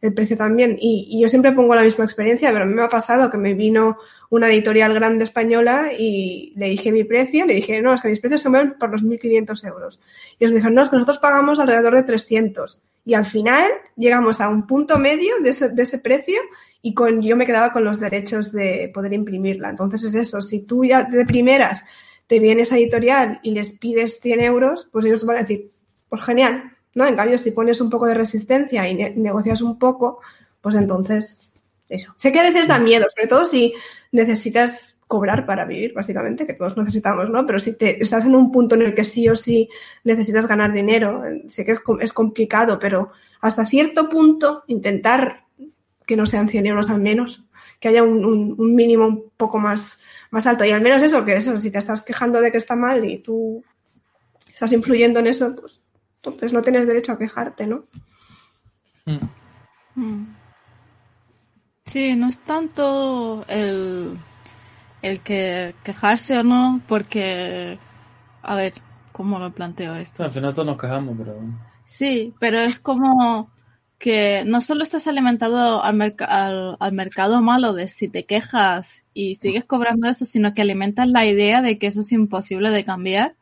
el precio también. Y, y yo siempre pongo la misma experiencia, pero a mí me ha pasado que me vino una editorial grande española y le dije mi precio, le dije, no, es que mis precios se mueven por los 1.500 euros. Y ellos dijeron, no, es que nosotros pagamos alrededor de 300. Y al final llegamos a un punto medio de ese, de ese precio y con, yo me quedaba con los derechos de poder imprimirla. Entonces es eso, si tú ya de primeras te vienes a editorial y les pides 100 euros, pues ellos van a decir, pues genial, ¿no? En cambio, si pones un poco de resistencia y ne negocias un poco, pues entonces eso. Sé que a veces da miedo, sobre todo si necesitas cobrar para vivir, básicamente, que todos necesitamos, ¿no? Pero si te estás en un punto en el que sí o sí necesitas ganar dinero, sé que es, es complicado, pero hasta cierto punto intentar que no sean 100 euros al menos, que haya un, un, mínimo un poco más, más alto. Y al menos eso, que eso, si te estás quejando de que está mal y tú estás influyendo en eso, pues entonces no tienes derecho a quejarte, ¿no? Mm. Mm. Sí, no es tanto el, el que quejarse o no, porque, a ver, ¿cómo lo planteo esto? Al final todos nos quejamos, pero... Sí, pero es como que no solo estás alimentado al, al, al, mercado malo de si te quejas y sigues cobrando eso, sino que alimentas la idea de que eso es imposible de cambiar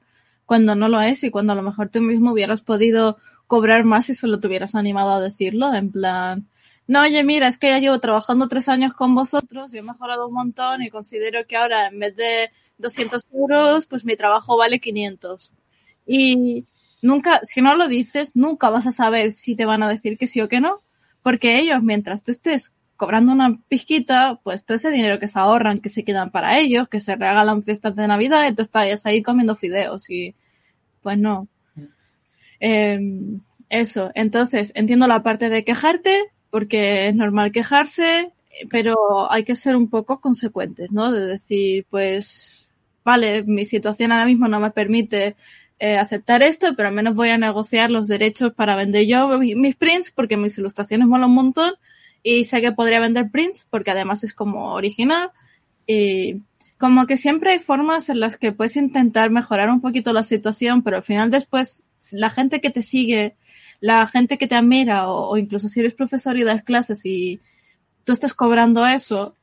cuando no lo es y cuando a lo mejor tú mismo hubieras podido cobrar más si solo te hubieras animado a decirlo, en plan, no, oye, mira, es que ya llevo trabajando tres años con vosotros y he mejorado un montón y considero que ahora en vez de 200 euros, pues mi trabajo vale 500. Y nunca, si no lo dices, nunca vas a saber si te van a decir que sí o que no, porque ellos, mientras tú estés cobrando una pizquita, pues todo ese dinero que se ahorran, que se quedan para ellos, que se regalan fiestas de Navidad, y tú estás ahí comiendo fideos y pues no. Eh, eso, entonces entiendo la parte de quejarte, porque es normal quejarse, pero hay que ser un poco consecuentes, ¿no? De decir, pues, vale, mi situación ahora mismo no me permite eh, aceptar esto, pero al menos voy a negociar los derechos para vender yo mis prints, porque mis ilustraciones molan un montón, y sé que podría vender prints, porque además es como original, y como que siempre hay formas en las que puedes intentar mejorar un poquito la situación, pero al final después la gente que te sigue la gente que te admira o, incluso si eres profesor y das clases y tú estás cobrando eso,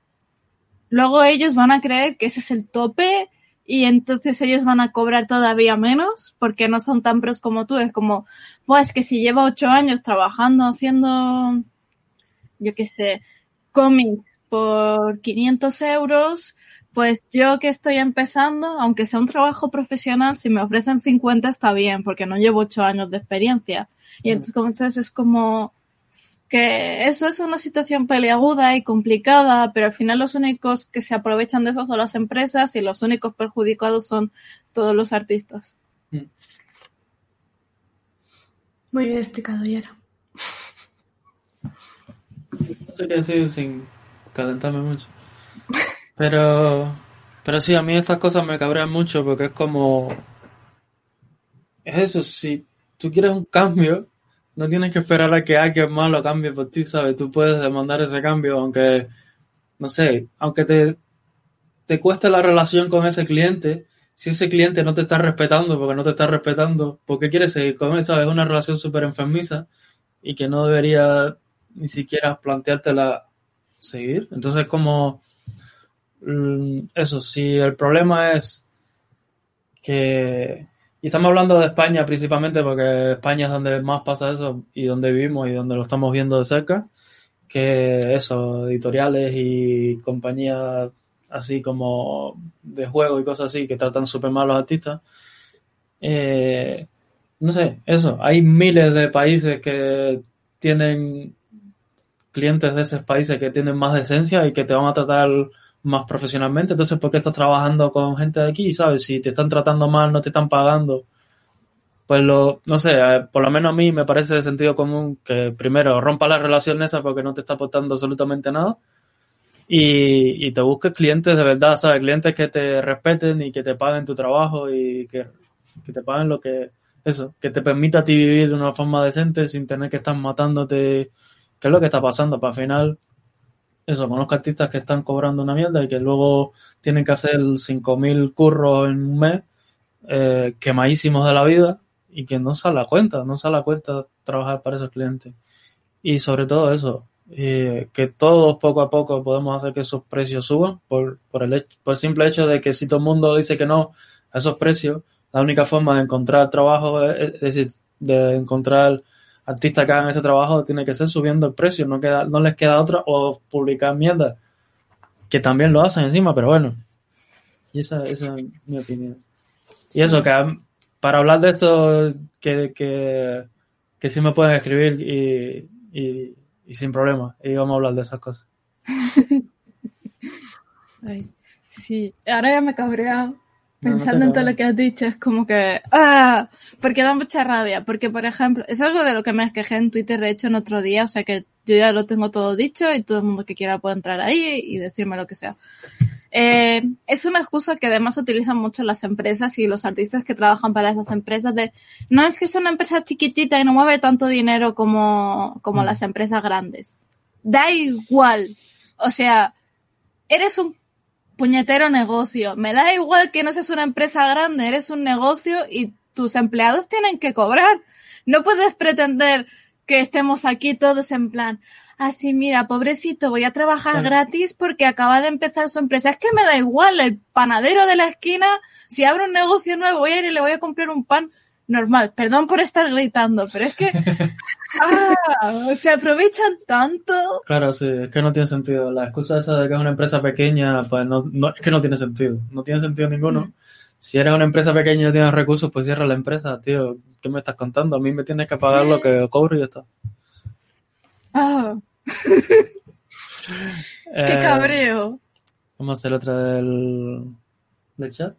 luego ellos van a creer que ese es el tope y entonces ellos van a cobrar todavía menos porque no son tan pros como tú. Es como, pues que si lleva ocho años trabajando haciendo, yo qué sé, cómics por 500 euros, pues yo que estoy empezando, aunque sea un trabajo profesional, si me ofrecen 50 está bien, porque no llevo ocho años de experiencia. Y entonces es como que eso es una situación peleaguda y complicada, pero al final los únicos que se aprovechan de eso son las empresas y los únicos perjudicados son todos los artistas. Mm. Muy bien explicado, Yara. No sé qué decir sin calentarme mucho. Pero, pero sí, a mí estas cosas me cabrean mucho porque es como... Es eso, si tú quieres un cambio, no tienes que esperar a que alguien más lo cambie por ti, ¿sabes? Tú puedes demandar ese cambio, aunque, no sé, aunque te, te cueste la relación con ese cliente, si ese cliente no te está respetando, porque no te está respetando, ¿por qué quieres seguir con él? ¿Sabes? Es una relación súper enfermiza y que no debería ni siquiera planteártela seguir. Entonces, como eso, si el problema es que y estamos hablando de España principalmente porque España es donde más pasa eso y donde vivimos y donde lo estamos viendo de cerca, que eso, editoriales y compañías así como de juego y cosas así que tratan súper mal a los artistas. Eh, no sé, eso, hay miles de países que tienen clientes de esos países que tienen más decencia y que te van a tratar más profesionalmente. Entonces, ¿por qué estás trabajando con gente de aquí? ¿Sabes? Si te están tratando mal, no te están pagando. Pues lo, no sé, eh, por lo menos a mí me parece de sentido común que primero rompa la relación esa porque no te está aportando absolutamente nada. Y, y te busques clientes de verdad, ¿sabes? Clientes que te respeten y que te paguen tu trabajo y que, que te paguen lo que, eso, que te permita a ti vivir de una forma decente sin tener que estar matándote. ¿Qué es lo que está pasando? Para al final eso, con los artistas que están cobrando una mierda y que luego tienen que hacer 5.000 curros en un mes, eh, quemadísimos de la vida y que no sale a cuenta, no sale a cuenta trabajar para esos clientes. Y sobre todo eso, eh, que todos poco a poco podemos hacer que esos precios suban por, por, el, por el simple hecho de que si todo el mundo dice que no a esos precios, la única forma de encontrar trabajo es decir, de encontrar artistas que hagan ese trabajo tiene que ser subiendo el precio, no, queda, no les queda otra o publicar mierda, que también lo hacen encima, pero bueno. Y esa, es mi opinión. Y eso, que para hablar de esto, que, que, que sí me pueden escribir y, y, sin problema. Y vamos a hablar de esas cosas. <laughs> Sí, ahora ya me he cabreado. No, no Pensando en todo lo que has dicho, es como que. ¡Ah! Porque da mucha rabia. Porque, por ejemplo, es algo de lo que me quejé en Twitter, de hecho, en otro día. O sea que yo ya lo tengo todo dicho y todo el mundo que quiera puede entrar ahí y decirme lo que sea. Eh, es una excusa que además utilizan mucho las empresas y los artistas que trabajan para esas empresas de no es que es una empresa chiquitita y no mueve tanto dinero como, como Mm. las empresas grandes. Da igual. O sea, eres un puñetero negocio. Me da igual que no seas una empresa grande, eres un negocio y tus empleados tienen que cobrar. No puedes pretender que estemos aquí todos en plan, así mira, pobrecito, voy a trabajar Claro. gratis porque acaba de empezar su empresa. Es que me da igual, el panadero de la esquina, si abre un negocio nuevo, voy a ir y le voy a comprar un pan normal. Perdón por estar gritando, pero es que <laughs> ah, se aprovechan tanto. Claro, sí, es que no tiene sentido. La excusa esa de que es una empresa pequeña, pues no, no- es que no tiene sentido. No tiene sentido ninguno. Mm. Si eres una empresa pequeña y no tienes recursos, pues cierra la empresa, tío. ¿Qué me estás contando? A mí me tienes que pagar Sí. lo que cobro y ya está. Ah, <laughs> qué Eh, cabreo. Vamos a hacer otra del, del chat.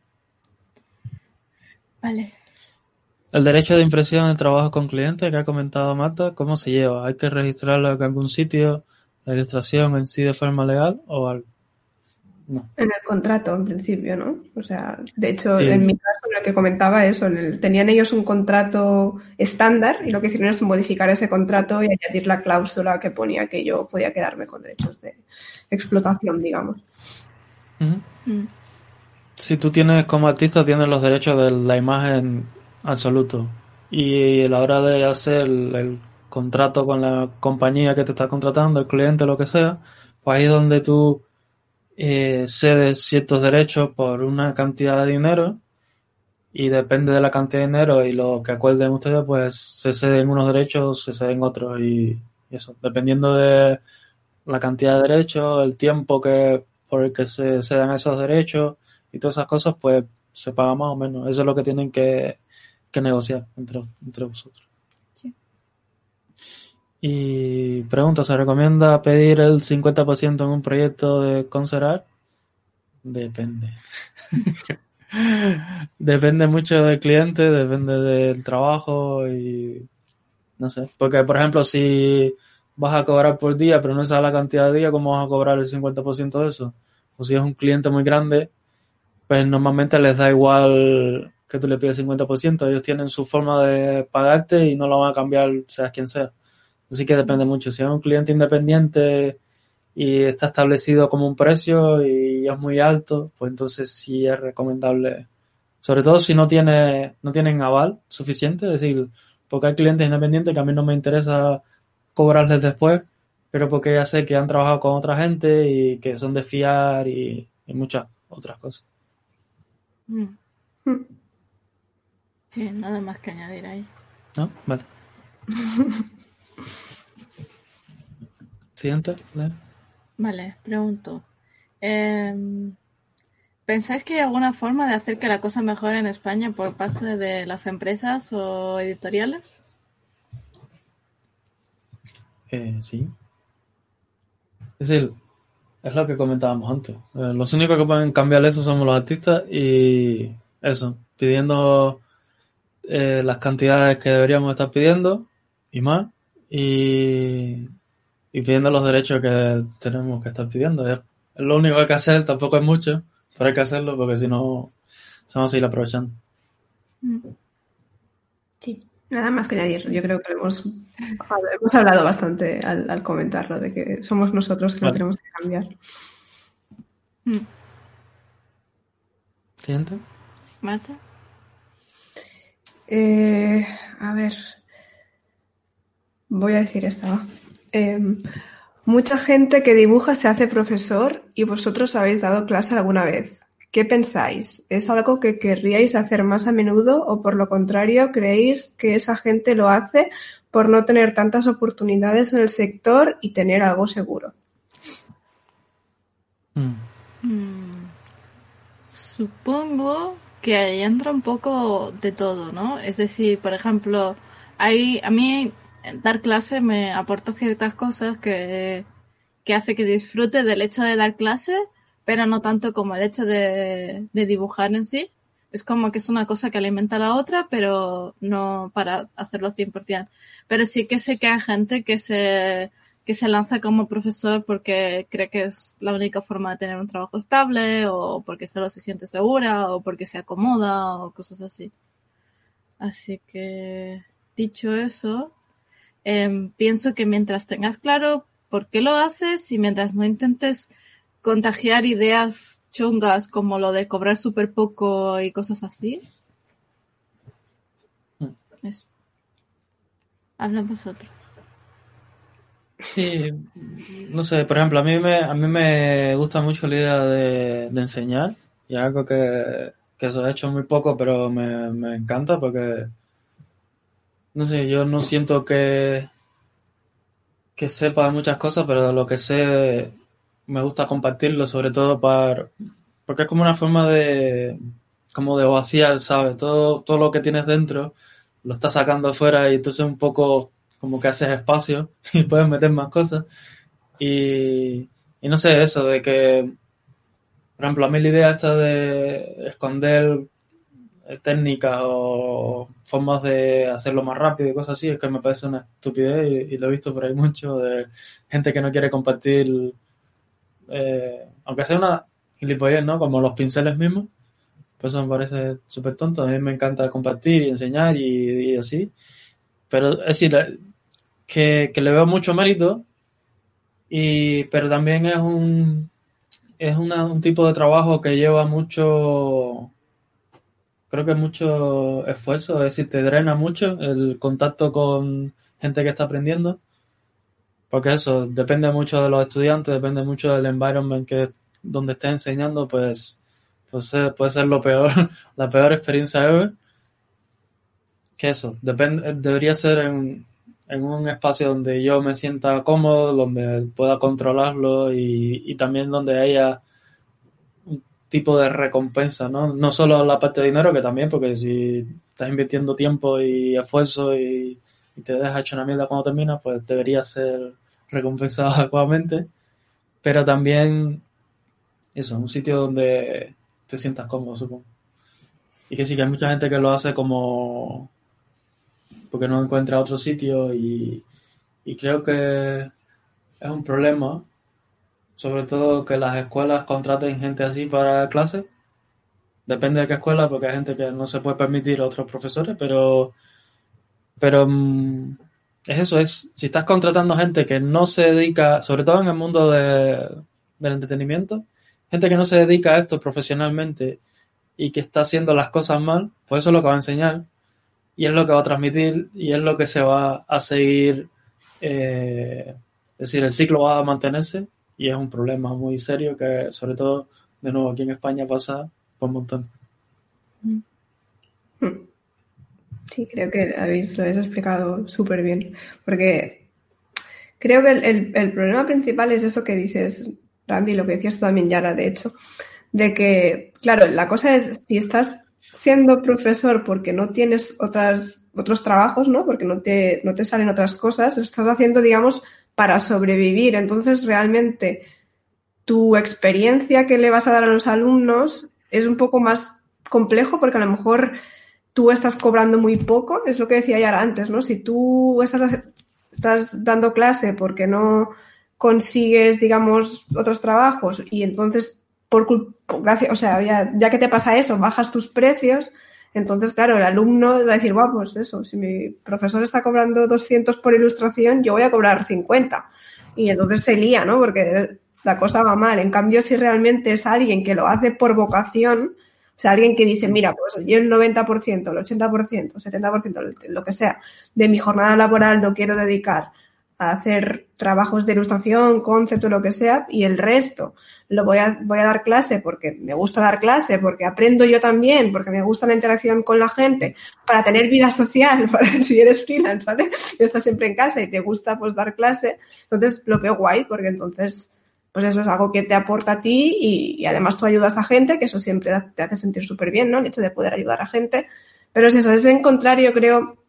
Vale. El derecho de impresión en trabajo con clientes que ha comentado Marta, ¿cómo se lleva? ¿Hay que registrarlo en algún sitio? ¿La ilustración en sí de forma legal o algo? No. En el contrato, en principio, ¿no? O sea, de hecho, Sí. en mi caso, en el que comentaba eso, en el- tenían ellos un contrato estándar y lo que hicieron es modificar ese contrato y añadir la cláusula que ponía que yo podía quedarme con derechos de explotación, digamos. Mm. Si tú tienes como artista, tienes los derechos de la imagen absoluto. Y a la hora de hacer el, contrato con la compañía que te está contratando, el cliente, lo que sea, pues ahí es donde tú eh, cedes ciertos derechos por una cantidad de dinero y depende de la cantidad de dinero y lo que acuerden ustedes, pues se ceden unos derechos, se ceden otros y, y eso. Dependiendo de la cantidad de derechos, el tiempo que por el que se, se dan esos derechos y todas esas cosas, pues se paga más o menos. Eso es lo que tienen que, que negociar entre, entre vosotros. Sí. Y pregunta, ¿se recomienda pedir el 50% en un proyecto de concert art? Depende. <laughs> depende mucho del cliente, depende del trabajo y no sé. Porque, por ejemplo, si vas a cobrar por día, pero no sabes la cantidad de días, ¿cómo vas a cobrar el 50% de eso? O si es un cliente muy grande, pues normalmente les da igual que tú le pides el 50%. Ellos tienen su forma de pagarte y no lo van a cambiar, seas quien sea. Así que depende mucho. Si es un cliente independiente y está establecido como un precio y es muy alto, pues entonces sí es recomendable. Sobre todo si no tiene, no tienen aval suficiente, es decir, porque hay clientes independientes que a mí no me interesa cobrarles después, pero porque ya sé que han trabajado con otra gente y que son de fiar y, y muchas otras cosas. Mm. Sí, nada más que añadir ahí. ¿No? Vale. <laughs> Siguiente. Lea. Vale, pregunto. Em, ¿Pensáis que hay alguna forma de hacer que la cosa mejore en España por parte de las empresas o editoriales? Eh, sí. Es decir, es lo que comentábamos antes. Eh, los únicos que pueden cambiar eso somos los artistas y eso, pidiendo eh, las cantidades que deberíamos estar pidiendo y más y, y pidiendo los derechos que tenemos que estar pidiendo. Es, es lo único que hay que hacer, tampoco es mucho, pero hay que hacerlo porque si no se van a seguir aprovechando. Mm. Sí. Nada más que añadir. Yo creo que hemos, hemos hablado bastante al, al comentarlo, de que somos nosotros que lo Vale. tenemos que cambiar. Mm. Siguiente. ¿Marta? Eh, a ver. Voy a decir esta. Eh, mucha gente que dibuja se hace profesor y vosotros habéis dado clase alguna vez. ¿Qué pensáis? ¿Es algo que querríais hacer más a menudo o por lo contrario creéis que esa gente lo hace por no tener tantas oportunidades en el sector y tener algo seguro? Mm. Mm, Supongo que ahí entra un poco de todo, ¿no? Es decir, por ejemplo, hay, a mí dar clase me aporta ciertas cosas que, que hace que disfrute del hecho de dar clase, pero no tanto como el hecho de, de dibujar en sí. Es como que es una cosa que alimenta a la otra, pero no para hacerlo 100%. Pero sí que sé que hay gente que se, que se lanza como profesor porque cree que es la única forma de tener un trabajo estable, o porque solo se siente segura, o porque se acomoda, o cosas así. Así que, dicho eso, em, pienso que mientras tengas claro por qué lo haces y mientras no intentes contagiar ideas chungas como lo de cobrar súper poco y cosas así. Eso. Habla vosotros. Sí, no sé, por ejemplo, a mí me, a mí me gusta mucho la idea de, enseñar y algo que, que eso he hecho muy poco, pero me, me encanta porque, no sé, yo no siento que, que sepa muchas cosas, pero lo que sé me gusta compartirlo, sobre todo para, porque es como una forma de, como de vaciar, ¿sabes? Todo, todo lo que tienes dentro lo estás sacando afuera y entonces un poco como que haces espacio <laughs> y puedes meter más cosas. Y, y no sé, eso de que, por ejemplo, a mí la idea esta de esconder técnicas o formas de hacerlo más rápido y cosas así, es que me parece una estupidez y, y lo he visto por ahí mucho de gente que no quiere compartir eh, aunque sea una gilipollez, ¿no? Como los pinceles mismos. Pues eso me parece súper tonto. A mí me encanta compartir y enseñar y, y así. Pero es decir, que, que, le veo mucho mérito, y, pero también es un, es una, un tipo de trabajo que lleva mucho, creo que mucho esfuerzo, es decir, te drena mucho el contacto con gente que está aprendiendo porque eso depende mucho de los estudiantes, depende mucho del environment que donde estés enseñando, pues, pues puede ser lo peor, <laughs> la peor experiencia ever. Que eso, depende, debería ser en, en un espacio donde yo me sienta cómodo, donde pueda controlarlo y, también donde haya un tipo de recompensa, ¿no? No solo la parte de dinero, que también, porque si estás invirtiendo tiempo y esfuerzo y, y te dejas hecho una mierda cuando terminas, pues debería ser recompensado <laughs> adecuadamente, pero también eso, un sitio donde te sientas cómodo, supongo. Y que sí que hay mucha gente que lo hace como porque no encuentra otro sitio y, y creo que es un problema, sobre todo que las escuelas contraten gente así para clase. Depende de qué escuela, porque hay gente que no se puede permitir a otros profesores, pero pero mm, es eso, es si estás contratando gente que no se dedica, sobre todo en el mundo de, del entretenimiento, gente que no se dedica a esto profesionalmente y que está haciendo las cosas mal, pues eso es lo que va a enseñar y es lo que va a transmitir y es lo que se va a seguir, eh, es decir, el ciclo va a mantenerse y es un problema muy serio que sobre todo, de nuevo, aquí en España pasa por un montón. Sí, creo que habéis, lo habéis explicado súper bien, porque creo que el, el, el, problema principal es eso que dices, Randy, lo que decías también, Yara, de hecho, de que, claro, la cosa es, si estás siendo profesor porque no tienes otras, otros trabajos, ¿no? Porque no te, no te salen otras cosas, lo estás haciendo, digamos, para sobrevivir. Entonces, realmente, tu experiencia que le vas a dar a los alumnos es un poco más complejo porque a lo mejor tú estás cobrando muy poco, es lo que decía ya antes, ¿no? Si tú estás, estás dando clase porque no consigues, digamos, otros trabajos y entonces, por gracias, o sea, ya, ya, que te pasa eso, bajas tus precios, entonces, claro, el alumno va a decir, bueno, pues eso, si mi profesor está cobrando 200 por ilustración, yo voy a cobrar 50. Y entonces se lía, ¿no? Porque la cosa va mal. En cambio, si realmente es alguien que lo hace por vocación, o sea, alguien que dice, mira, pues yo el 90%, el 80%, 70%, lo que sea, de mi jornada laboral lo quiero dedicar a hacer trabajos de ilustración, concepto, lo que sea, y el resto lo voy a, voy a dar clase porque me gusta dar clase, porque aprendo yo también, porque me gusta la interacción con la gente, para tener vida social, <laughs> para si eres freelance, ¿vale? Y estás siempre en casa y te gusta pues dar clase, entonces lo veo guay, porque entonces pues eso es algo que te aporta a ti y, además tú ayudas a gente, que eso siempre te hace sentir súper bien, ¿no? El hecho de poder ayudar a gente. Pero es eso, es en contrario, creo,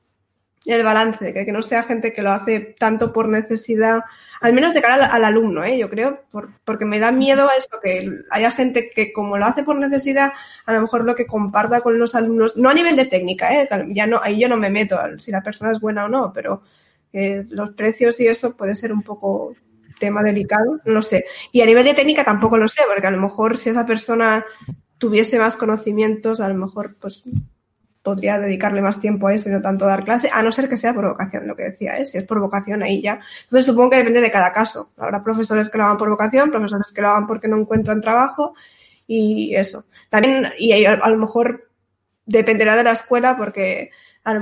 el balance, que, que, no sea gente que lo hace tanto por necesidad, al menos de cara al, al alumno, ¿eh? yo creo, por, porque me da miedo eso, que haya gente que como lo hace por necesidad, a lo mejor lo que comparta con los alumnos, no a nivel de técnica, ¿eh? ya no, ahí yo no me meto si la persona es buena o no, pero eh, los precios y eso puede ser un poco tema delicado, no sé. Y a nivel de técnica tampoco lo sé, porque a lo mejor si esa persona tuviese más conocimientos, a lo mejor pues podría dedicarle más tiempo a eso y no tanto dar clase, a no ser que sea por vocación, lo que decía, ¿eh? si es por vocación ahí ya. Entonces supongo que depende de cada caso. Habrá profesores que lo hagan por vocación, profesores que lo hagan porque no encuentran trabajo y eso. También, y a, lo mejor dependerá de la escuela porque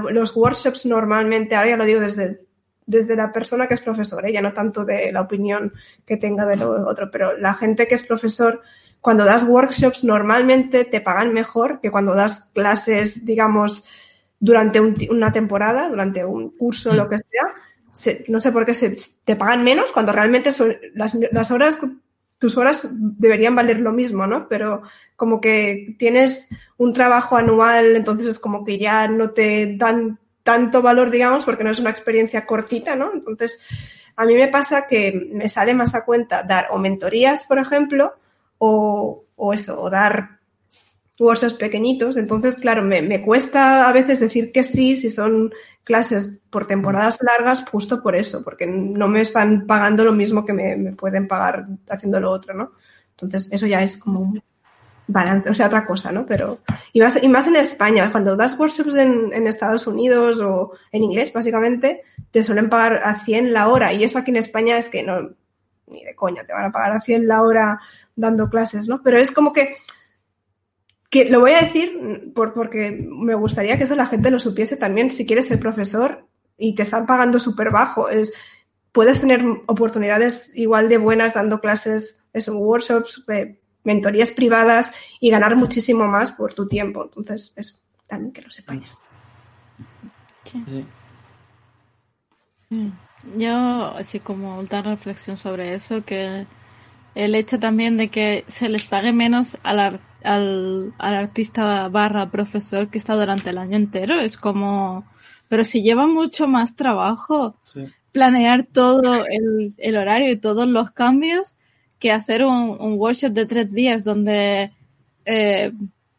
los workshops normalmente, ahora ya lo digo desde, desde la persona que es profesor, ¿eh? ya no tanto de la opinión que tenga de lo otro, pero la gente que es profesor cuando das workshops normalmente te pagan mejor que cuando das clases, digamos, durante un, una temporada, durante un curso, lo que sea. Se, no sé por qué se, te pagan menos cuando realmente son, las, las horas, tus horas deberían valer lo mismo, ¿no? Pero como que tienes un trabajo anual, entonces es como que ya no te dan tanto valor, digamos, porque no es una experiencia cortita, ¿no? Entonces, a mí me pasa que me sale más a cuenta dar o mentorías, por ejemplo, o, o eso, o dar workshops pequeñitos. Entonces, claro, me, me, cuesta a veces decir que sí si son clases por temporadas largas, justo por eso, porque no me están pagando lo mismo que me, me pueden pagar haciendo lo otro, ¿no? Entonces, eso ya es como un balance, o sea, otra cosa, ¿no? Pero, y más, y más en España, cuando das workshops en, en Estados Unidos o en inglés, básicamente, te suelen pagar a 100 la hora. Y eso aquí en España es que no, ni de coña, te van a pagar a 100 la hora dando clases, ¿no? Pero es como que, que lo voy a decir por, porque me gustaría que eso la gente lo supiese también. Si quieres ser profesor y te están pagando súper bajo, es, puedes tener oportunidades igual de buenas dando clases, eso, workshops, eh, mentorías privadas y ganar muchísimo más por tu tiempo. Entonces, eso, también que lo sepáis. Sí. Yo, así como otra reflexión sobre eso, que el hecho también de que se les pague menos al, al, al, artista barra profesor que está durante el año entero. Es como, pero si lleva mucho más trabajo sí. planear todo el, el, horario y todos los cambios que hacer un, un workshop de tres días donde eh,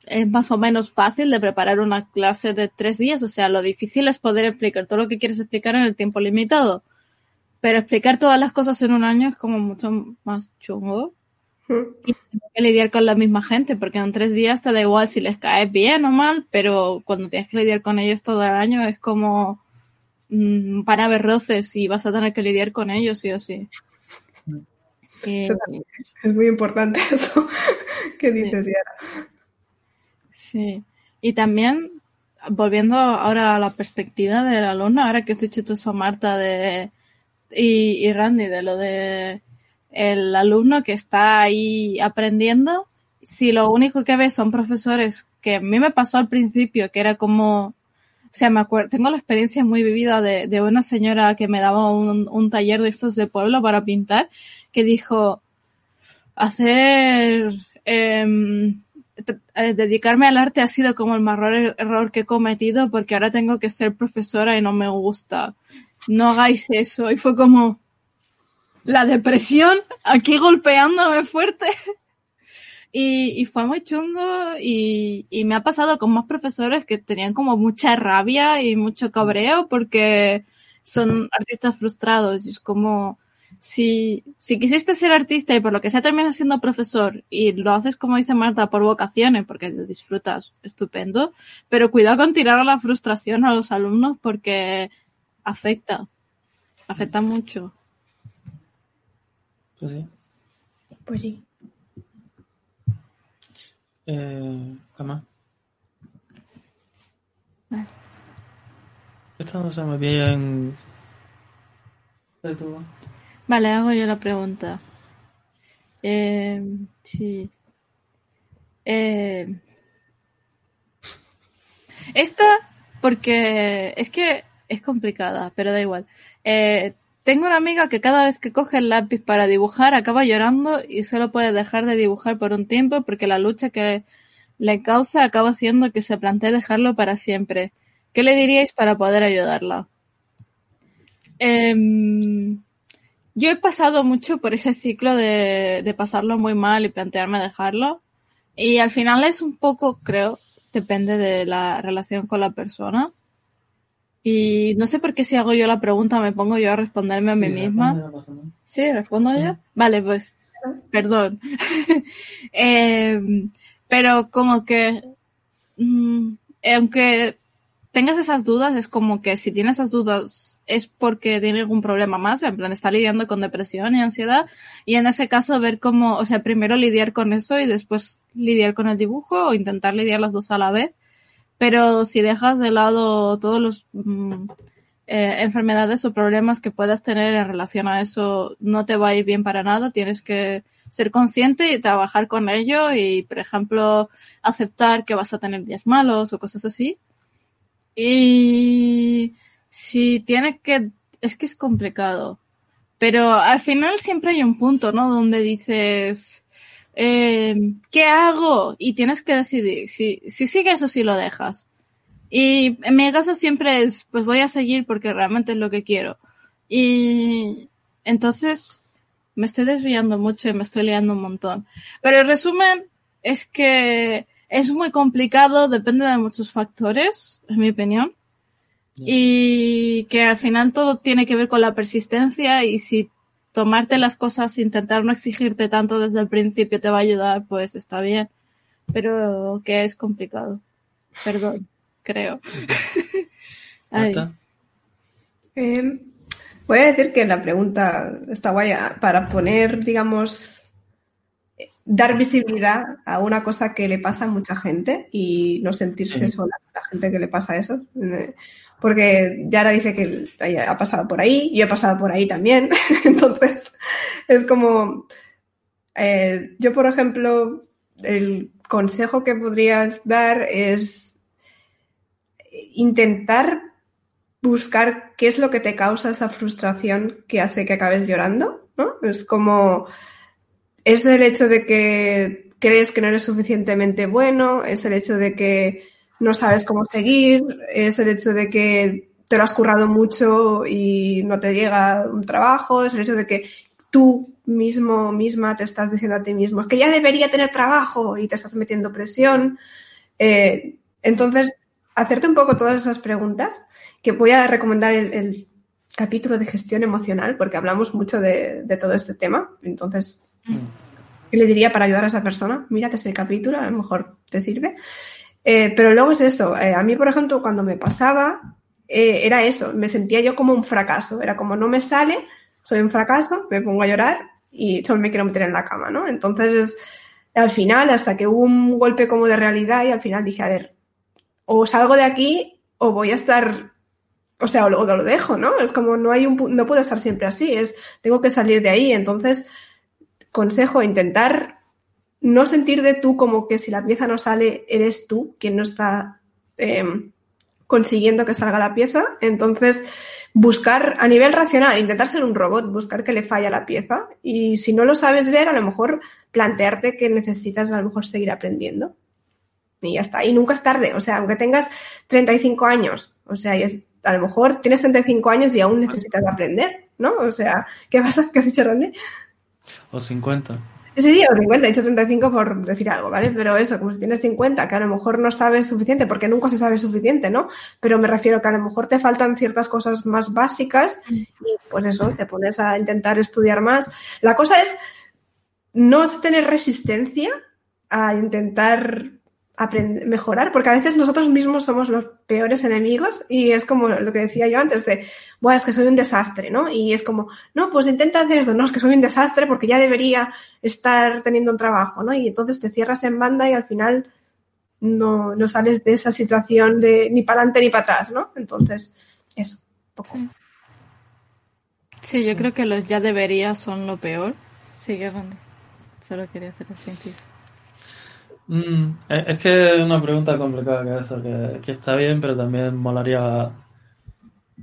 es más o menos fácil de preparar una clase de tres días. O sea, lo difícil es poder explicar todo lo que quieres explicar en el tiempo limitado. Pero explicar todas las cosas en un año es como mucho más chungo. Y tienes que lidiar con la misma gente, porque en tres días te da igual si les caes bien o mal, pero cuando tienes que lidiar con ellos todo el año es como mmm, para ver roces y vas a tener que lidiar con ellos sí o sí. <laughs> Eh, es muy importante <laughs> eso que dices, sí. Sí. Y también, volviendo ahora a la perspectiva del alumno, ahora que has dicho tú eso, Marta, de y, Randy de lo de el alumno que está ahí aprendiendo, si lo único que ve son profesores, que a mí me pasó al principio, que era como, o sea, me acuerdo, tengo la experiencia muy vivida de, de una señora que me daba un, un, taller de estos de pueblo para pintar, que dijo, hacer, eh, dedicarme al arte ha sido como el mayor error que he cometido porque ahora tengo que ser profesora y no me gusta no hagáis eso. Y fue como la depresión aquí golpeándome fuerte. <laughs> Y, fue muy chungo y, me ha pasado con más profesores que tenían como mucha rabia y mucho cabreo porque son artistas frustrados. Y es como, si, si quisiste ser artista y por lo que sea terminas siendo profesor y lo haces como dice Marta por vocaciones porque disfrutas, estupendo, pero cuidado con tirar a la frustración a los alumnos porque afecta, afecta mucho. Pues sí. Pues sí. Eh, ¿Qué más? Vale. Esto no se me bien. Vale, hago yo la pregunta. Eh, sí. Eh, esta, porque es que es complicada, pero da igual. Eh, tengo una amiga que cada vez que coge el lápiz para dibujar acaba llorando y solo puede dejar de dibujar por un tiempo porque la lucha que le causa acaba haciendo que se plantee dejarlo para siempre. ¿Qué le diríais para poder ayudarla? em, yo he pasado mucho por ese ciclo de, de pasarlo muy mal y plantearme dejarlo. Y al final es un poco, creo, depende de la relación con la persona. Y no sé por qué si hago yo la pregunta me pongo yo a responderme a mí misma. Sí, respondo yo. Vale, pues, perdón. <laughs> Em, pero como que, mm, aunque tengas esas dudas, es como que si tienes esas dudas es porque tiene algún problema más, en plan está lidiando con depresión y ansiedad, y en ese caso ver cómo, o sea, primero lidiar con eso y después lidiar con el dibujo o intentar lidiar las dos a la vez pero si dejas de lado todos los mm, eh, enfermedades o problemas que puedas tener en relación a eso, no te va a ir bien para nada. Tienes que ser consciente y trabajar con ello y, por ejemplo, aceptar que vas a tener días malos o cosas así. Y si tienes que, es que es complicado, pero al final siempre hay un punto, ¿no? Donde dices, eh, ¿qué hago? Y tienes que decidir si, si sigues o si lo dejas. Y en mi caso siempre es, pues voy a seguir porque realmente es lo que quiero. Y entonces me estoy desviando mucho y me estoy liando un montón. Pero el resumen es que es muy complicado, depende de muchos factores, en mi opinión. Y que al final todo tiene que ver con la persistencia y si tomarte las cosas, intentar no exigirte tanto desde el principio te va a ayudar, pues está bien. Pero que es complicado. Perdón, creo. <laughs> eh, voy a decir que la pregunta está guay para poner, digamos, dar visibilidad a una cosa que le pasa a mucha gente y no sentirse sola la gente que le pasa eso. Porque Yara dice que ha pasado por ahí, yo he pasado por ahí también, <laughs> entonces es como, eh, yo por ejemplo, el consejo que podrías dar es intentar buscar qué es lo que te causa esa frustración que hace que acabes llorando, ¿no? Es como, es el hecho de que crees que no eres suficientemente bueno, es el hecho de que no sabes cómo seguir, es el hecho de que te lo has currado mucho y no te llega un trabajo, es el hecho de que tú mismo, misma te estás diciendo a ti mismo, es que ya debería tener trabajo y te estás metiendo presión. Eh, entonces, hacerte un poco todas esas preguntas, que voy a recomendar el, capítulo de gestión emocional, porque hablamos mucho de, de todo este tema. Entonces, mm. ¿qué le diría para ayudar a esa persona? Mírate ese capítulo, a lo mejor te sirve. Eh, pero luego es eso. Eh, a mí, por ejemplo, cuando me pasaba, eh, era eso. Me sentía yo como un fracaso. Era como no me sale, soy un fracaso, me pongo a llorar y solo me quiero meter en la cama, ¿no? Entonces, al final, hasta que hubo un golpe como de realidad y al final dije, a ver, o salgo de aquí o voy a estar, o sea, o lo, lo dejo, ¿no? Es como no hay un, no puedo estar siempre así, es, tengo que salir de ahí. Entonces, consejo, intentar no sentir de tú como que si la pieza no sale, eres tú quien no está em, consiguiendo que salga la pieza. Entonces, buscar a nivel racional, intentar ser un robot, buscar que le falla la pieza. Y si no lo sabes ver, a lo mejor plantearte que necesitas a lo mejor seguir aprendiendo. Y ya está. Y nunca es tarde. O sea, aunque tengas 35 años, o sea, es, a lo mejor tienes 35 años y aún necesitas aprender, ¿no? O sea, ¿qué pasa? <laughs> ¿Qué has dicho, Randy? O 50. Sí, sí, o 50, he dicho 35 por decir algo, ¿vale? Pero eso, como si tienes 50, que a lo mejor no sabes suficiente, porque nunca se sabe suficiente, ¿no? Pero me refiero que a lo mejor te faltan ciertas cosas más básicas y pues eso, te pones a intentar estudiar más. La cosa es no tener resistencia a intentar aprender, mejorar, porque a veces nosotros mismos somos los peores enemigos y es como lo que decía yo antes de, bueno, es que soy un desastre, ¿no? Y es como, no, pues intenta hacer esto, no, es que soy un desastre porque ya debería estar teniendo un trabajo, ¿no? Y entonces te cierras en banda y al final no, no sales de esa situación de ni para adelante ni para atrás, ¿no? Entonces, eso, poco. Sí. yo creo que los ya debería son lo peor. Sigue, Randy. Solo quería hacer el sentido. Mm, es que es una pregunta complicada que eso, que, está bien, pero también molaría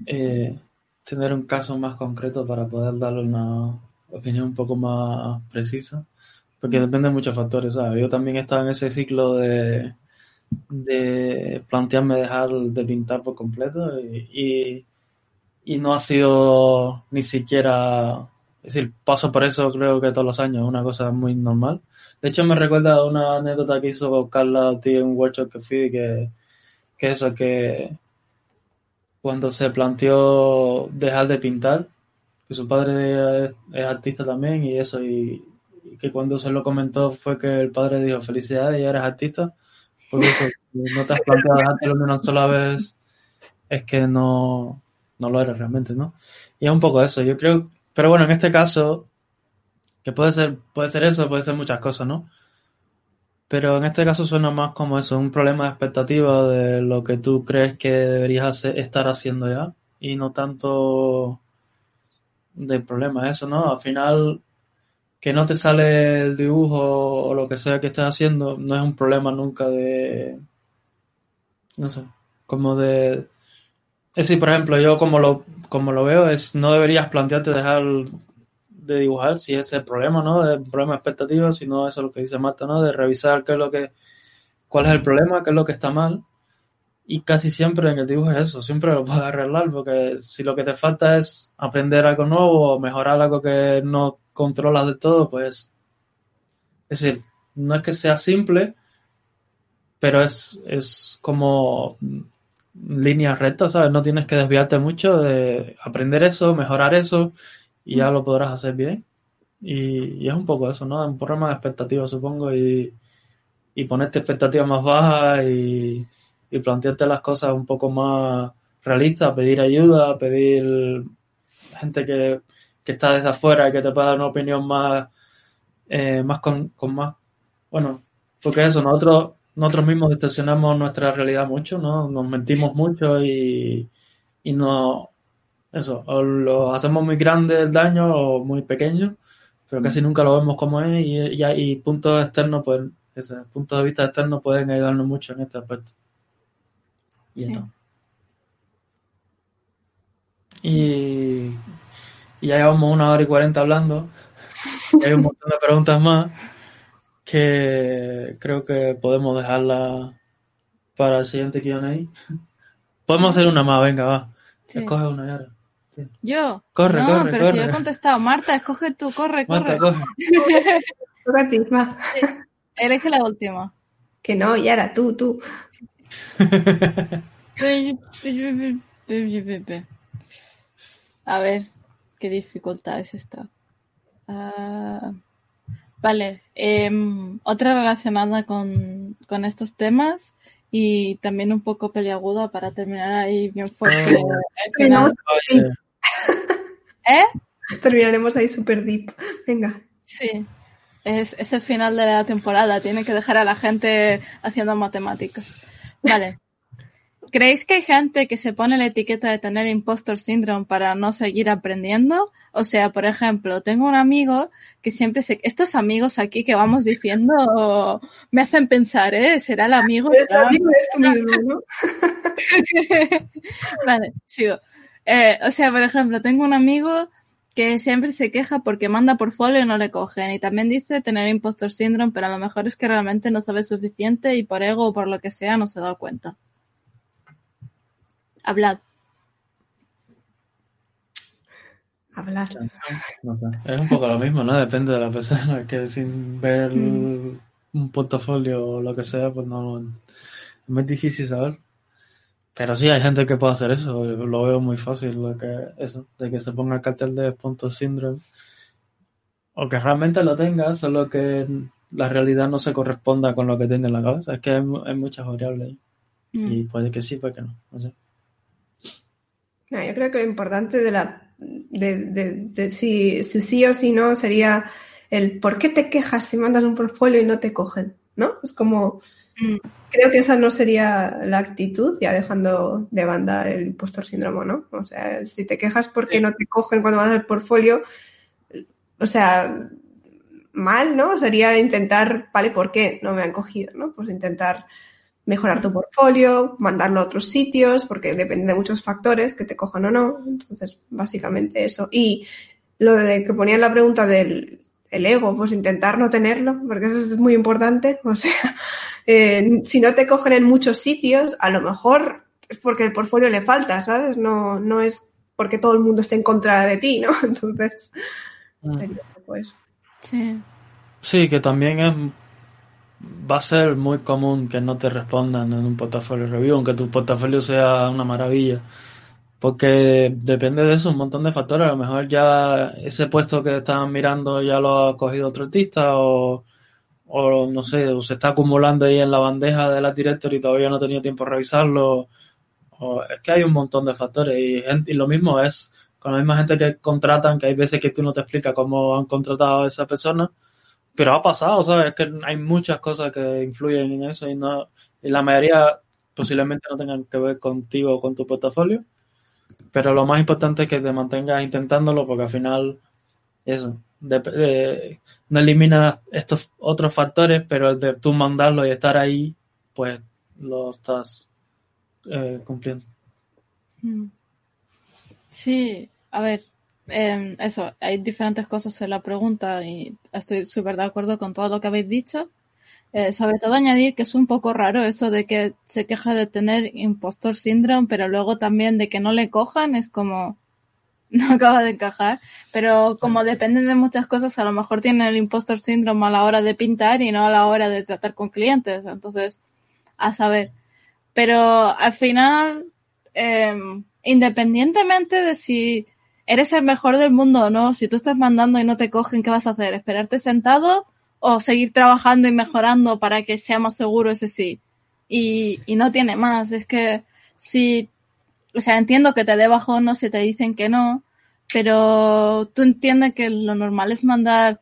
eh, tener un caso más concreto para poder darle una opinión un poco más precisa, porque mm. depende de muchos factores, ¿sabes? Yo también he estado en ese ciclo de, de plantearme dejar de pintar por completo y, y no ha sido ni siquiera, es decir, paso por eso creo que todos los años, una cosa muy normal. De hecho, me recuerda una anécdota que hizo Carla tío, en un workshop que fui, que, que eso, que cuando se planteó dejar de pintar, que su padre es, es artista también y eso, y, y que cuando se lo comentó fue que el padre dijo, felicidades, ya eres artista, porque eso, no te has planteado dejártelo de una sola vez, es que no, no lo eres realmente, ¿no? Y es un poco eso, yo creo, pero bueno, en este caso, que puede ser, puede ser eso, puede ser muchas cosas, ¿no? Pero en este caso suena más como eso, un problema de expectativa de lo que tú crees que deberías estar haciendo ya, y no tanto de problema eso, ¿no? Al final, que no te sale el dibujo o lo que sea que estés haciendo, no es un problema nunca de, no sé, como de, es decir, por ejemplo, yo como lo, como lo veo es, no deberías plantearte dejar de dibujar si ese es el problema, ¿no? De problema de expectativas, sino eso es lo que dice Marta, ¿no? De revisar qué es lo que, cuál es el problema, qué es lo que está mal. Y casi siempre en el dibujo es eso, siempre lo puedes arreglar, porque si lo que te falta es aprender algo nuevo o mejorar algo que no controlas del todo, pues, es decir, no es que sea simple, pero es, es como líneas rectas, ¿sabes? No tienes que desviarte mucho de aprender eso, mejorar eso y ya lo podrás hacer bien. Y, y es un poco eso, ¿no? Un problema de expectativas, supongo, y, y ponerte expectativas más bajas y, y plantearte las cosas un poco más realistas, pedir ayuda, pedir gente que, que está desde afuera y que te pueda dar una opinión más, eh, más con, con más, bueno, porque eso, nosotros nosotros mismos distorsionamos nuestra realidad mucho, ¿no? Nos mentimos mucho y, y no, eso, o lo hacemos muy grande el daño o muy pequeño, pero casi nunca lo vemos como es y, y, y puntos externos, pues, ese, puntos de vista externos pueden ayudarnos mucho en este aspecto. Y, Sí. y, y ya llevamos una hora y cuarenta hablando. Y <laughs> hay un montón de preguntas más que creo que podemos dejarla para el siguiente Q&A. Podemos hacer una más, venga, va. Sí. Escoge una y ahora. Yo. Corre, no, corre, pero si yo he contestado. Marta, escoge tú, corre, Marta, corre. coge. <laughs> Toca a ti, va. Elige la última. Que no, Yara, tú, tú. <laughs> A ver, qué dificultad es esta. Ah, vale, em, otra relacionada con, con estos temas y también un poco peliaguda para terminar ahí bien fuerte. Al final. Oye, ¿Eh? Terminaremos ahí super deep. Venga. Sí, es, es el final de la temporada, tiene que dejar a la gente haciendo matemáticas. Vale. ¿Creéis que hay gente que se pone la etiqueta de tener impostor syndrome para no seguir aprendiendo? O sea, por ejemplo, tengo un amigo que siempre se... Estos amigos aquí que vamos diciendo me hacen pensar, ¿eh? ¿Será el amigo? Este ¿Será- amigo es tu ¿no? <laughs> vale, sigo. Eh, o sea, por ejemplo, tengo un amigo que siempre se queja porque manda portfolio y no le cogen. Y también dice tener impostor syndrome, pero a lo mejor es que realmente no sabe suficiente y por ego o por lo que sea no se da cuenta. Hablad. Hablar. no sé. Es un poco lo mismo, ¿no? Depende de la persona, que sin ver Mm. un portafolio o lo que sea, pues no... Es muy difícil saber. Pero sí, hay gente que puede hacer eso. Lo veo muy fácil, lo que eso, de que se ponga el cartel de punto síndrome. O que realmente lo tenga, solo que la realidad no se corresponda con lo que tiene en la cabeza. Es que hay, mu- hay muchas variables ahí. Mm. Y puede que sí, puede que no. No sé. No, yo creo que lo importante de la de, de, de si, si sí o si no sería el por qué te quejas si mandas un portfolio y no te cogen, ¿no? Es como Mm. creo que esa no sería la actitud, ya dejando de banda el impostor síndrome, ¿no? O sea, si te quejas porque Sí. no te cogen cuando mandas el portfolio, o sea, mal, ¿no? Sería intentar, vale, ¿por qué no me han cogido, no? Pues intentar mejorar tu portfolio, mandarlo a otros sitios, porque depende de muchos factores que te cojan o no. Entonces, básicamente eso. Y lo de que ponían la pregunta del el ego, pues intentar no tenerlo, porque eso es muy importante. <laughs> O sea, eh, si no te cogen en muchos sitios, a lo mejor es porque el portfolio le falta, ¿sabes? No, no es porque todo el mundo esté en contra de ti, ¿no? <laughs> Entonces, pues. Sí. Sí, que también es va a ser muy común que no te respondan en un portafolio review, aunque tu portafolio sea una maravilla. Porque depende de eso un montón de factores. A lo mejor ya ese puesto que estaban mirando ya lo ha cogido otro artista o, no sé, o se está acumulando ahí en la bandeja de la director y todavía no ha tenido tiempo de revisarlo. O, es que hay un montón de factores y, y lo mismo es con la misma gente que contratan, que hay veces que tú no te explicas cómo han contratado a esa persona pero ha pasado, ¿sabes? Es que hay muchas cosas que influyen en eso y no y la mayoría posiblemente no tengan que ver contigo o con tu portafolio. Pero lo más importante es que te mantengas intentándolo porque al final eso, no elimina estos otros factores, pero el de tú mandarlo y estar ahí, pues lo estás eh, cumpliendo. Mm. Sí, a ver, eh, eso, hay diferentes cosas en la pregunta y estoy súper de acuerdo con todo lo que habéis dicho. Eh, sobre todo añadir que es un poco raro eso de que se queja de tener impostor síndrome, pero luego también de que no le cojan, es como <laughs> no acaba de encajar. Pero como dependen de muchas cosas, a lo mejor tiene el impostor síndrome a la hora de pintar y no a la hora de tratar con clientes. Entonces, a saber. Pero al final, eh, independientemente de si eres el mejor del mundo o no. Si tú estás mandando y no te cogen, ¿qué vas a hacer? ¿Esperarte sentado o seguir trabajando y mejorando para que sea más seguro ese sí? Y, y no tiene más. Es que si, o sea, entiendo que te dé no si te dicen que no, pero tú entiendes que lo normal es mandar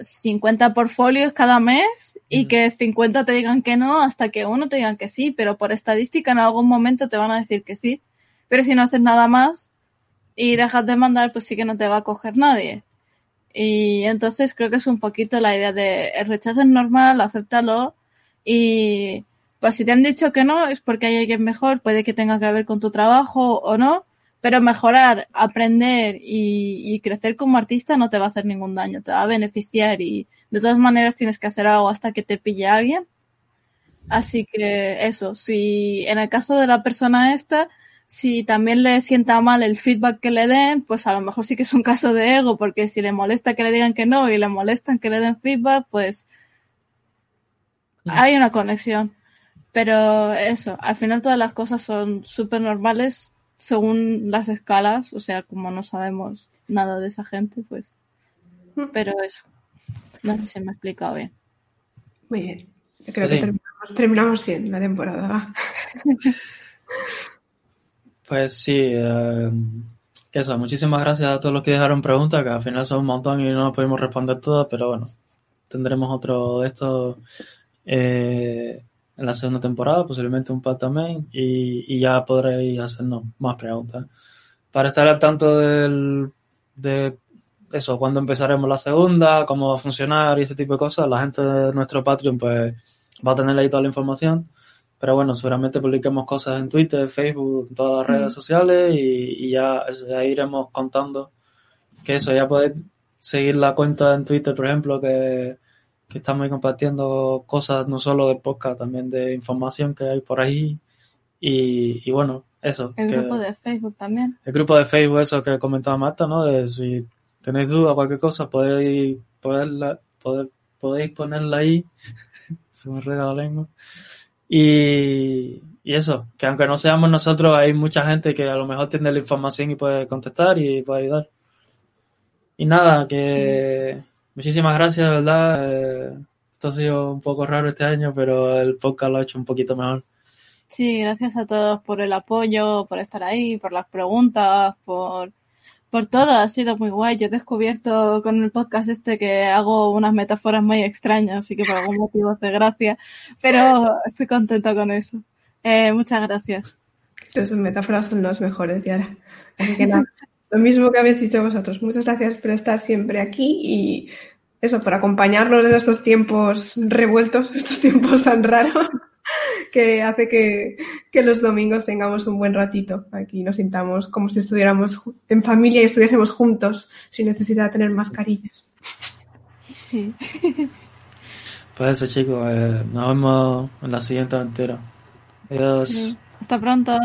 50 portfolios cada mes y que 50 te digan que no hasta que uno te digan que sí, pero por estadística en algún momento te van a decir que sí. Pero si no haces nada más, y dejas de mandar, pues sí que no te va a coger nadie. Y entonces creo que es un poquito la idea de el rechazo es normal, acéptalo y pues si te han dicho que no es porque hay alguien mejor, puede que tenga que ver con tu trabajo o no, pero mejorar, aprender y, y crecer como artista no te va a hacer ningún daño, te va a beneficiar y de todas maneras tienes que hacer algo hasta que te pille alguien. Así que eso, si en el caso de la persona esta, si también le sienta mal el feedback que le den, pues a lo mejor sí que es un caso de ego, porque si le molesta que le digan que no y le molestan que le den feedback, pues hay una conexión. Pero eso, al final todas las cosas son súper normales según las escalas, o sea, como no sabemos nada de esa gente, pues. Pero eso, no sé si me he explicado bien. Muy bien, yo creo que terminamos, terminamos bien la temporada. <laughs> Pues sí, eh, eso, muchísimas gracias a todos los que dejaron preguntas, que al final son un montón y no podemos responder todas, pero bueno, tendremos otro de estos eh, en la segunda temporada, posiblemente un par también, y, ya podréis hacernos más preguntas. Para estar al tanto del, de eso, cuándo empezaremos la segunda, cómo va a funcionar y ese tipo de cosas, la gente de nuestro Patreon pues va a tener ahí toda la información. Pero bueno, seguramente publiquemos cosas en Twitter, Facebook, en todas las redes sociales y, ya, iremos contando que eso, ya podéis seguir la cuenta en Twitter, por ejemplo, que, estamos compartiendo cosas no solo de podcast, también de información que hay por ahí. Y, bueno, eso. El grupo de Facebook también. El grupo de Facebook, eso que comentaba Marta, ¿no? De si tenéis duda o cualquier cosa, podéis, poderla, poder, podéis ponerla ahí. <laughs> Se me rega la lengua. Y, eso, que aunque no seamos nosotros, hay mucha gente que a lo mejor tiene la información y puede contestar y puede ayudar. Y nada, que muchísimas gracias, de verdad. Eh, esto ha sido un poco raro este año, pero el podcast lo ha hecho un poquito mejor. Sí, gracias a todos por el apoyo, por estar ahí, por las preguntas, por por todo, ha sido muy guay. Yo he descubierto con el podcast este que hago unas metáforas muy extrañas, así que por algún motivo hace gracia, pero estoy contenta con eso. Eh, muchas gracias. Tus metáforas son las mejores, Yara. Así que nada, <laughs> lo mismo que habéis dicho vosotros. Muchas gracias por estar siempre aquí y eso, por acompañarnos en estos tiempos revueltos, <laughs> estos tiempos tan raros <laughs> que hace que, los domingos tengamos un buen ratito aquí, nos sintamos como si estuviéramos en familia y estuviésemos juntos sin necesidad de tener mascarillas. Sí. <laughs> Pues eso, chicos, eh, nos vemos en la siguiente aventura. Adiós. Hasta pronto.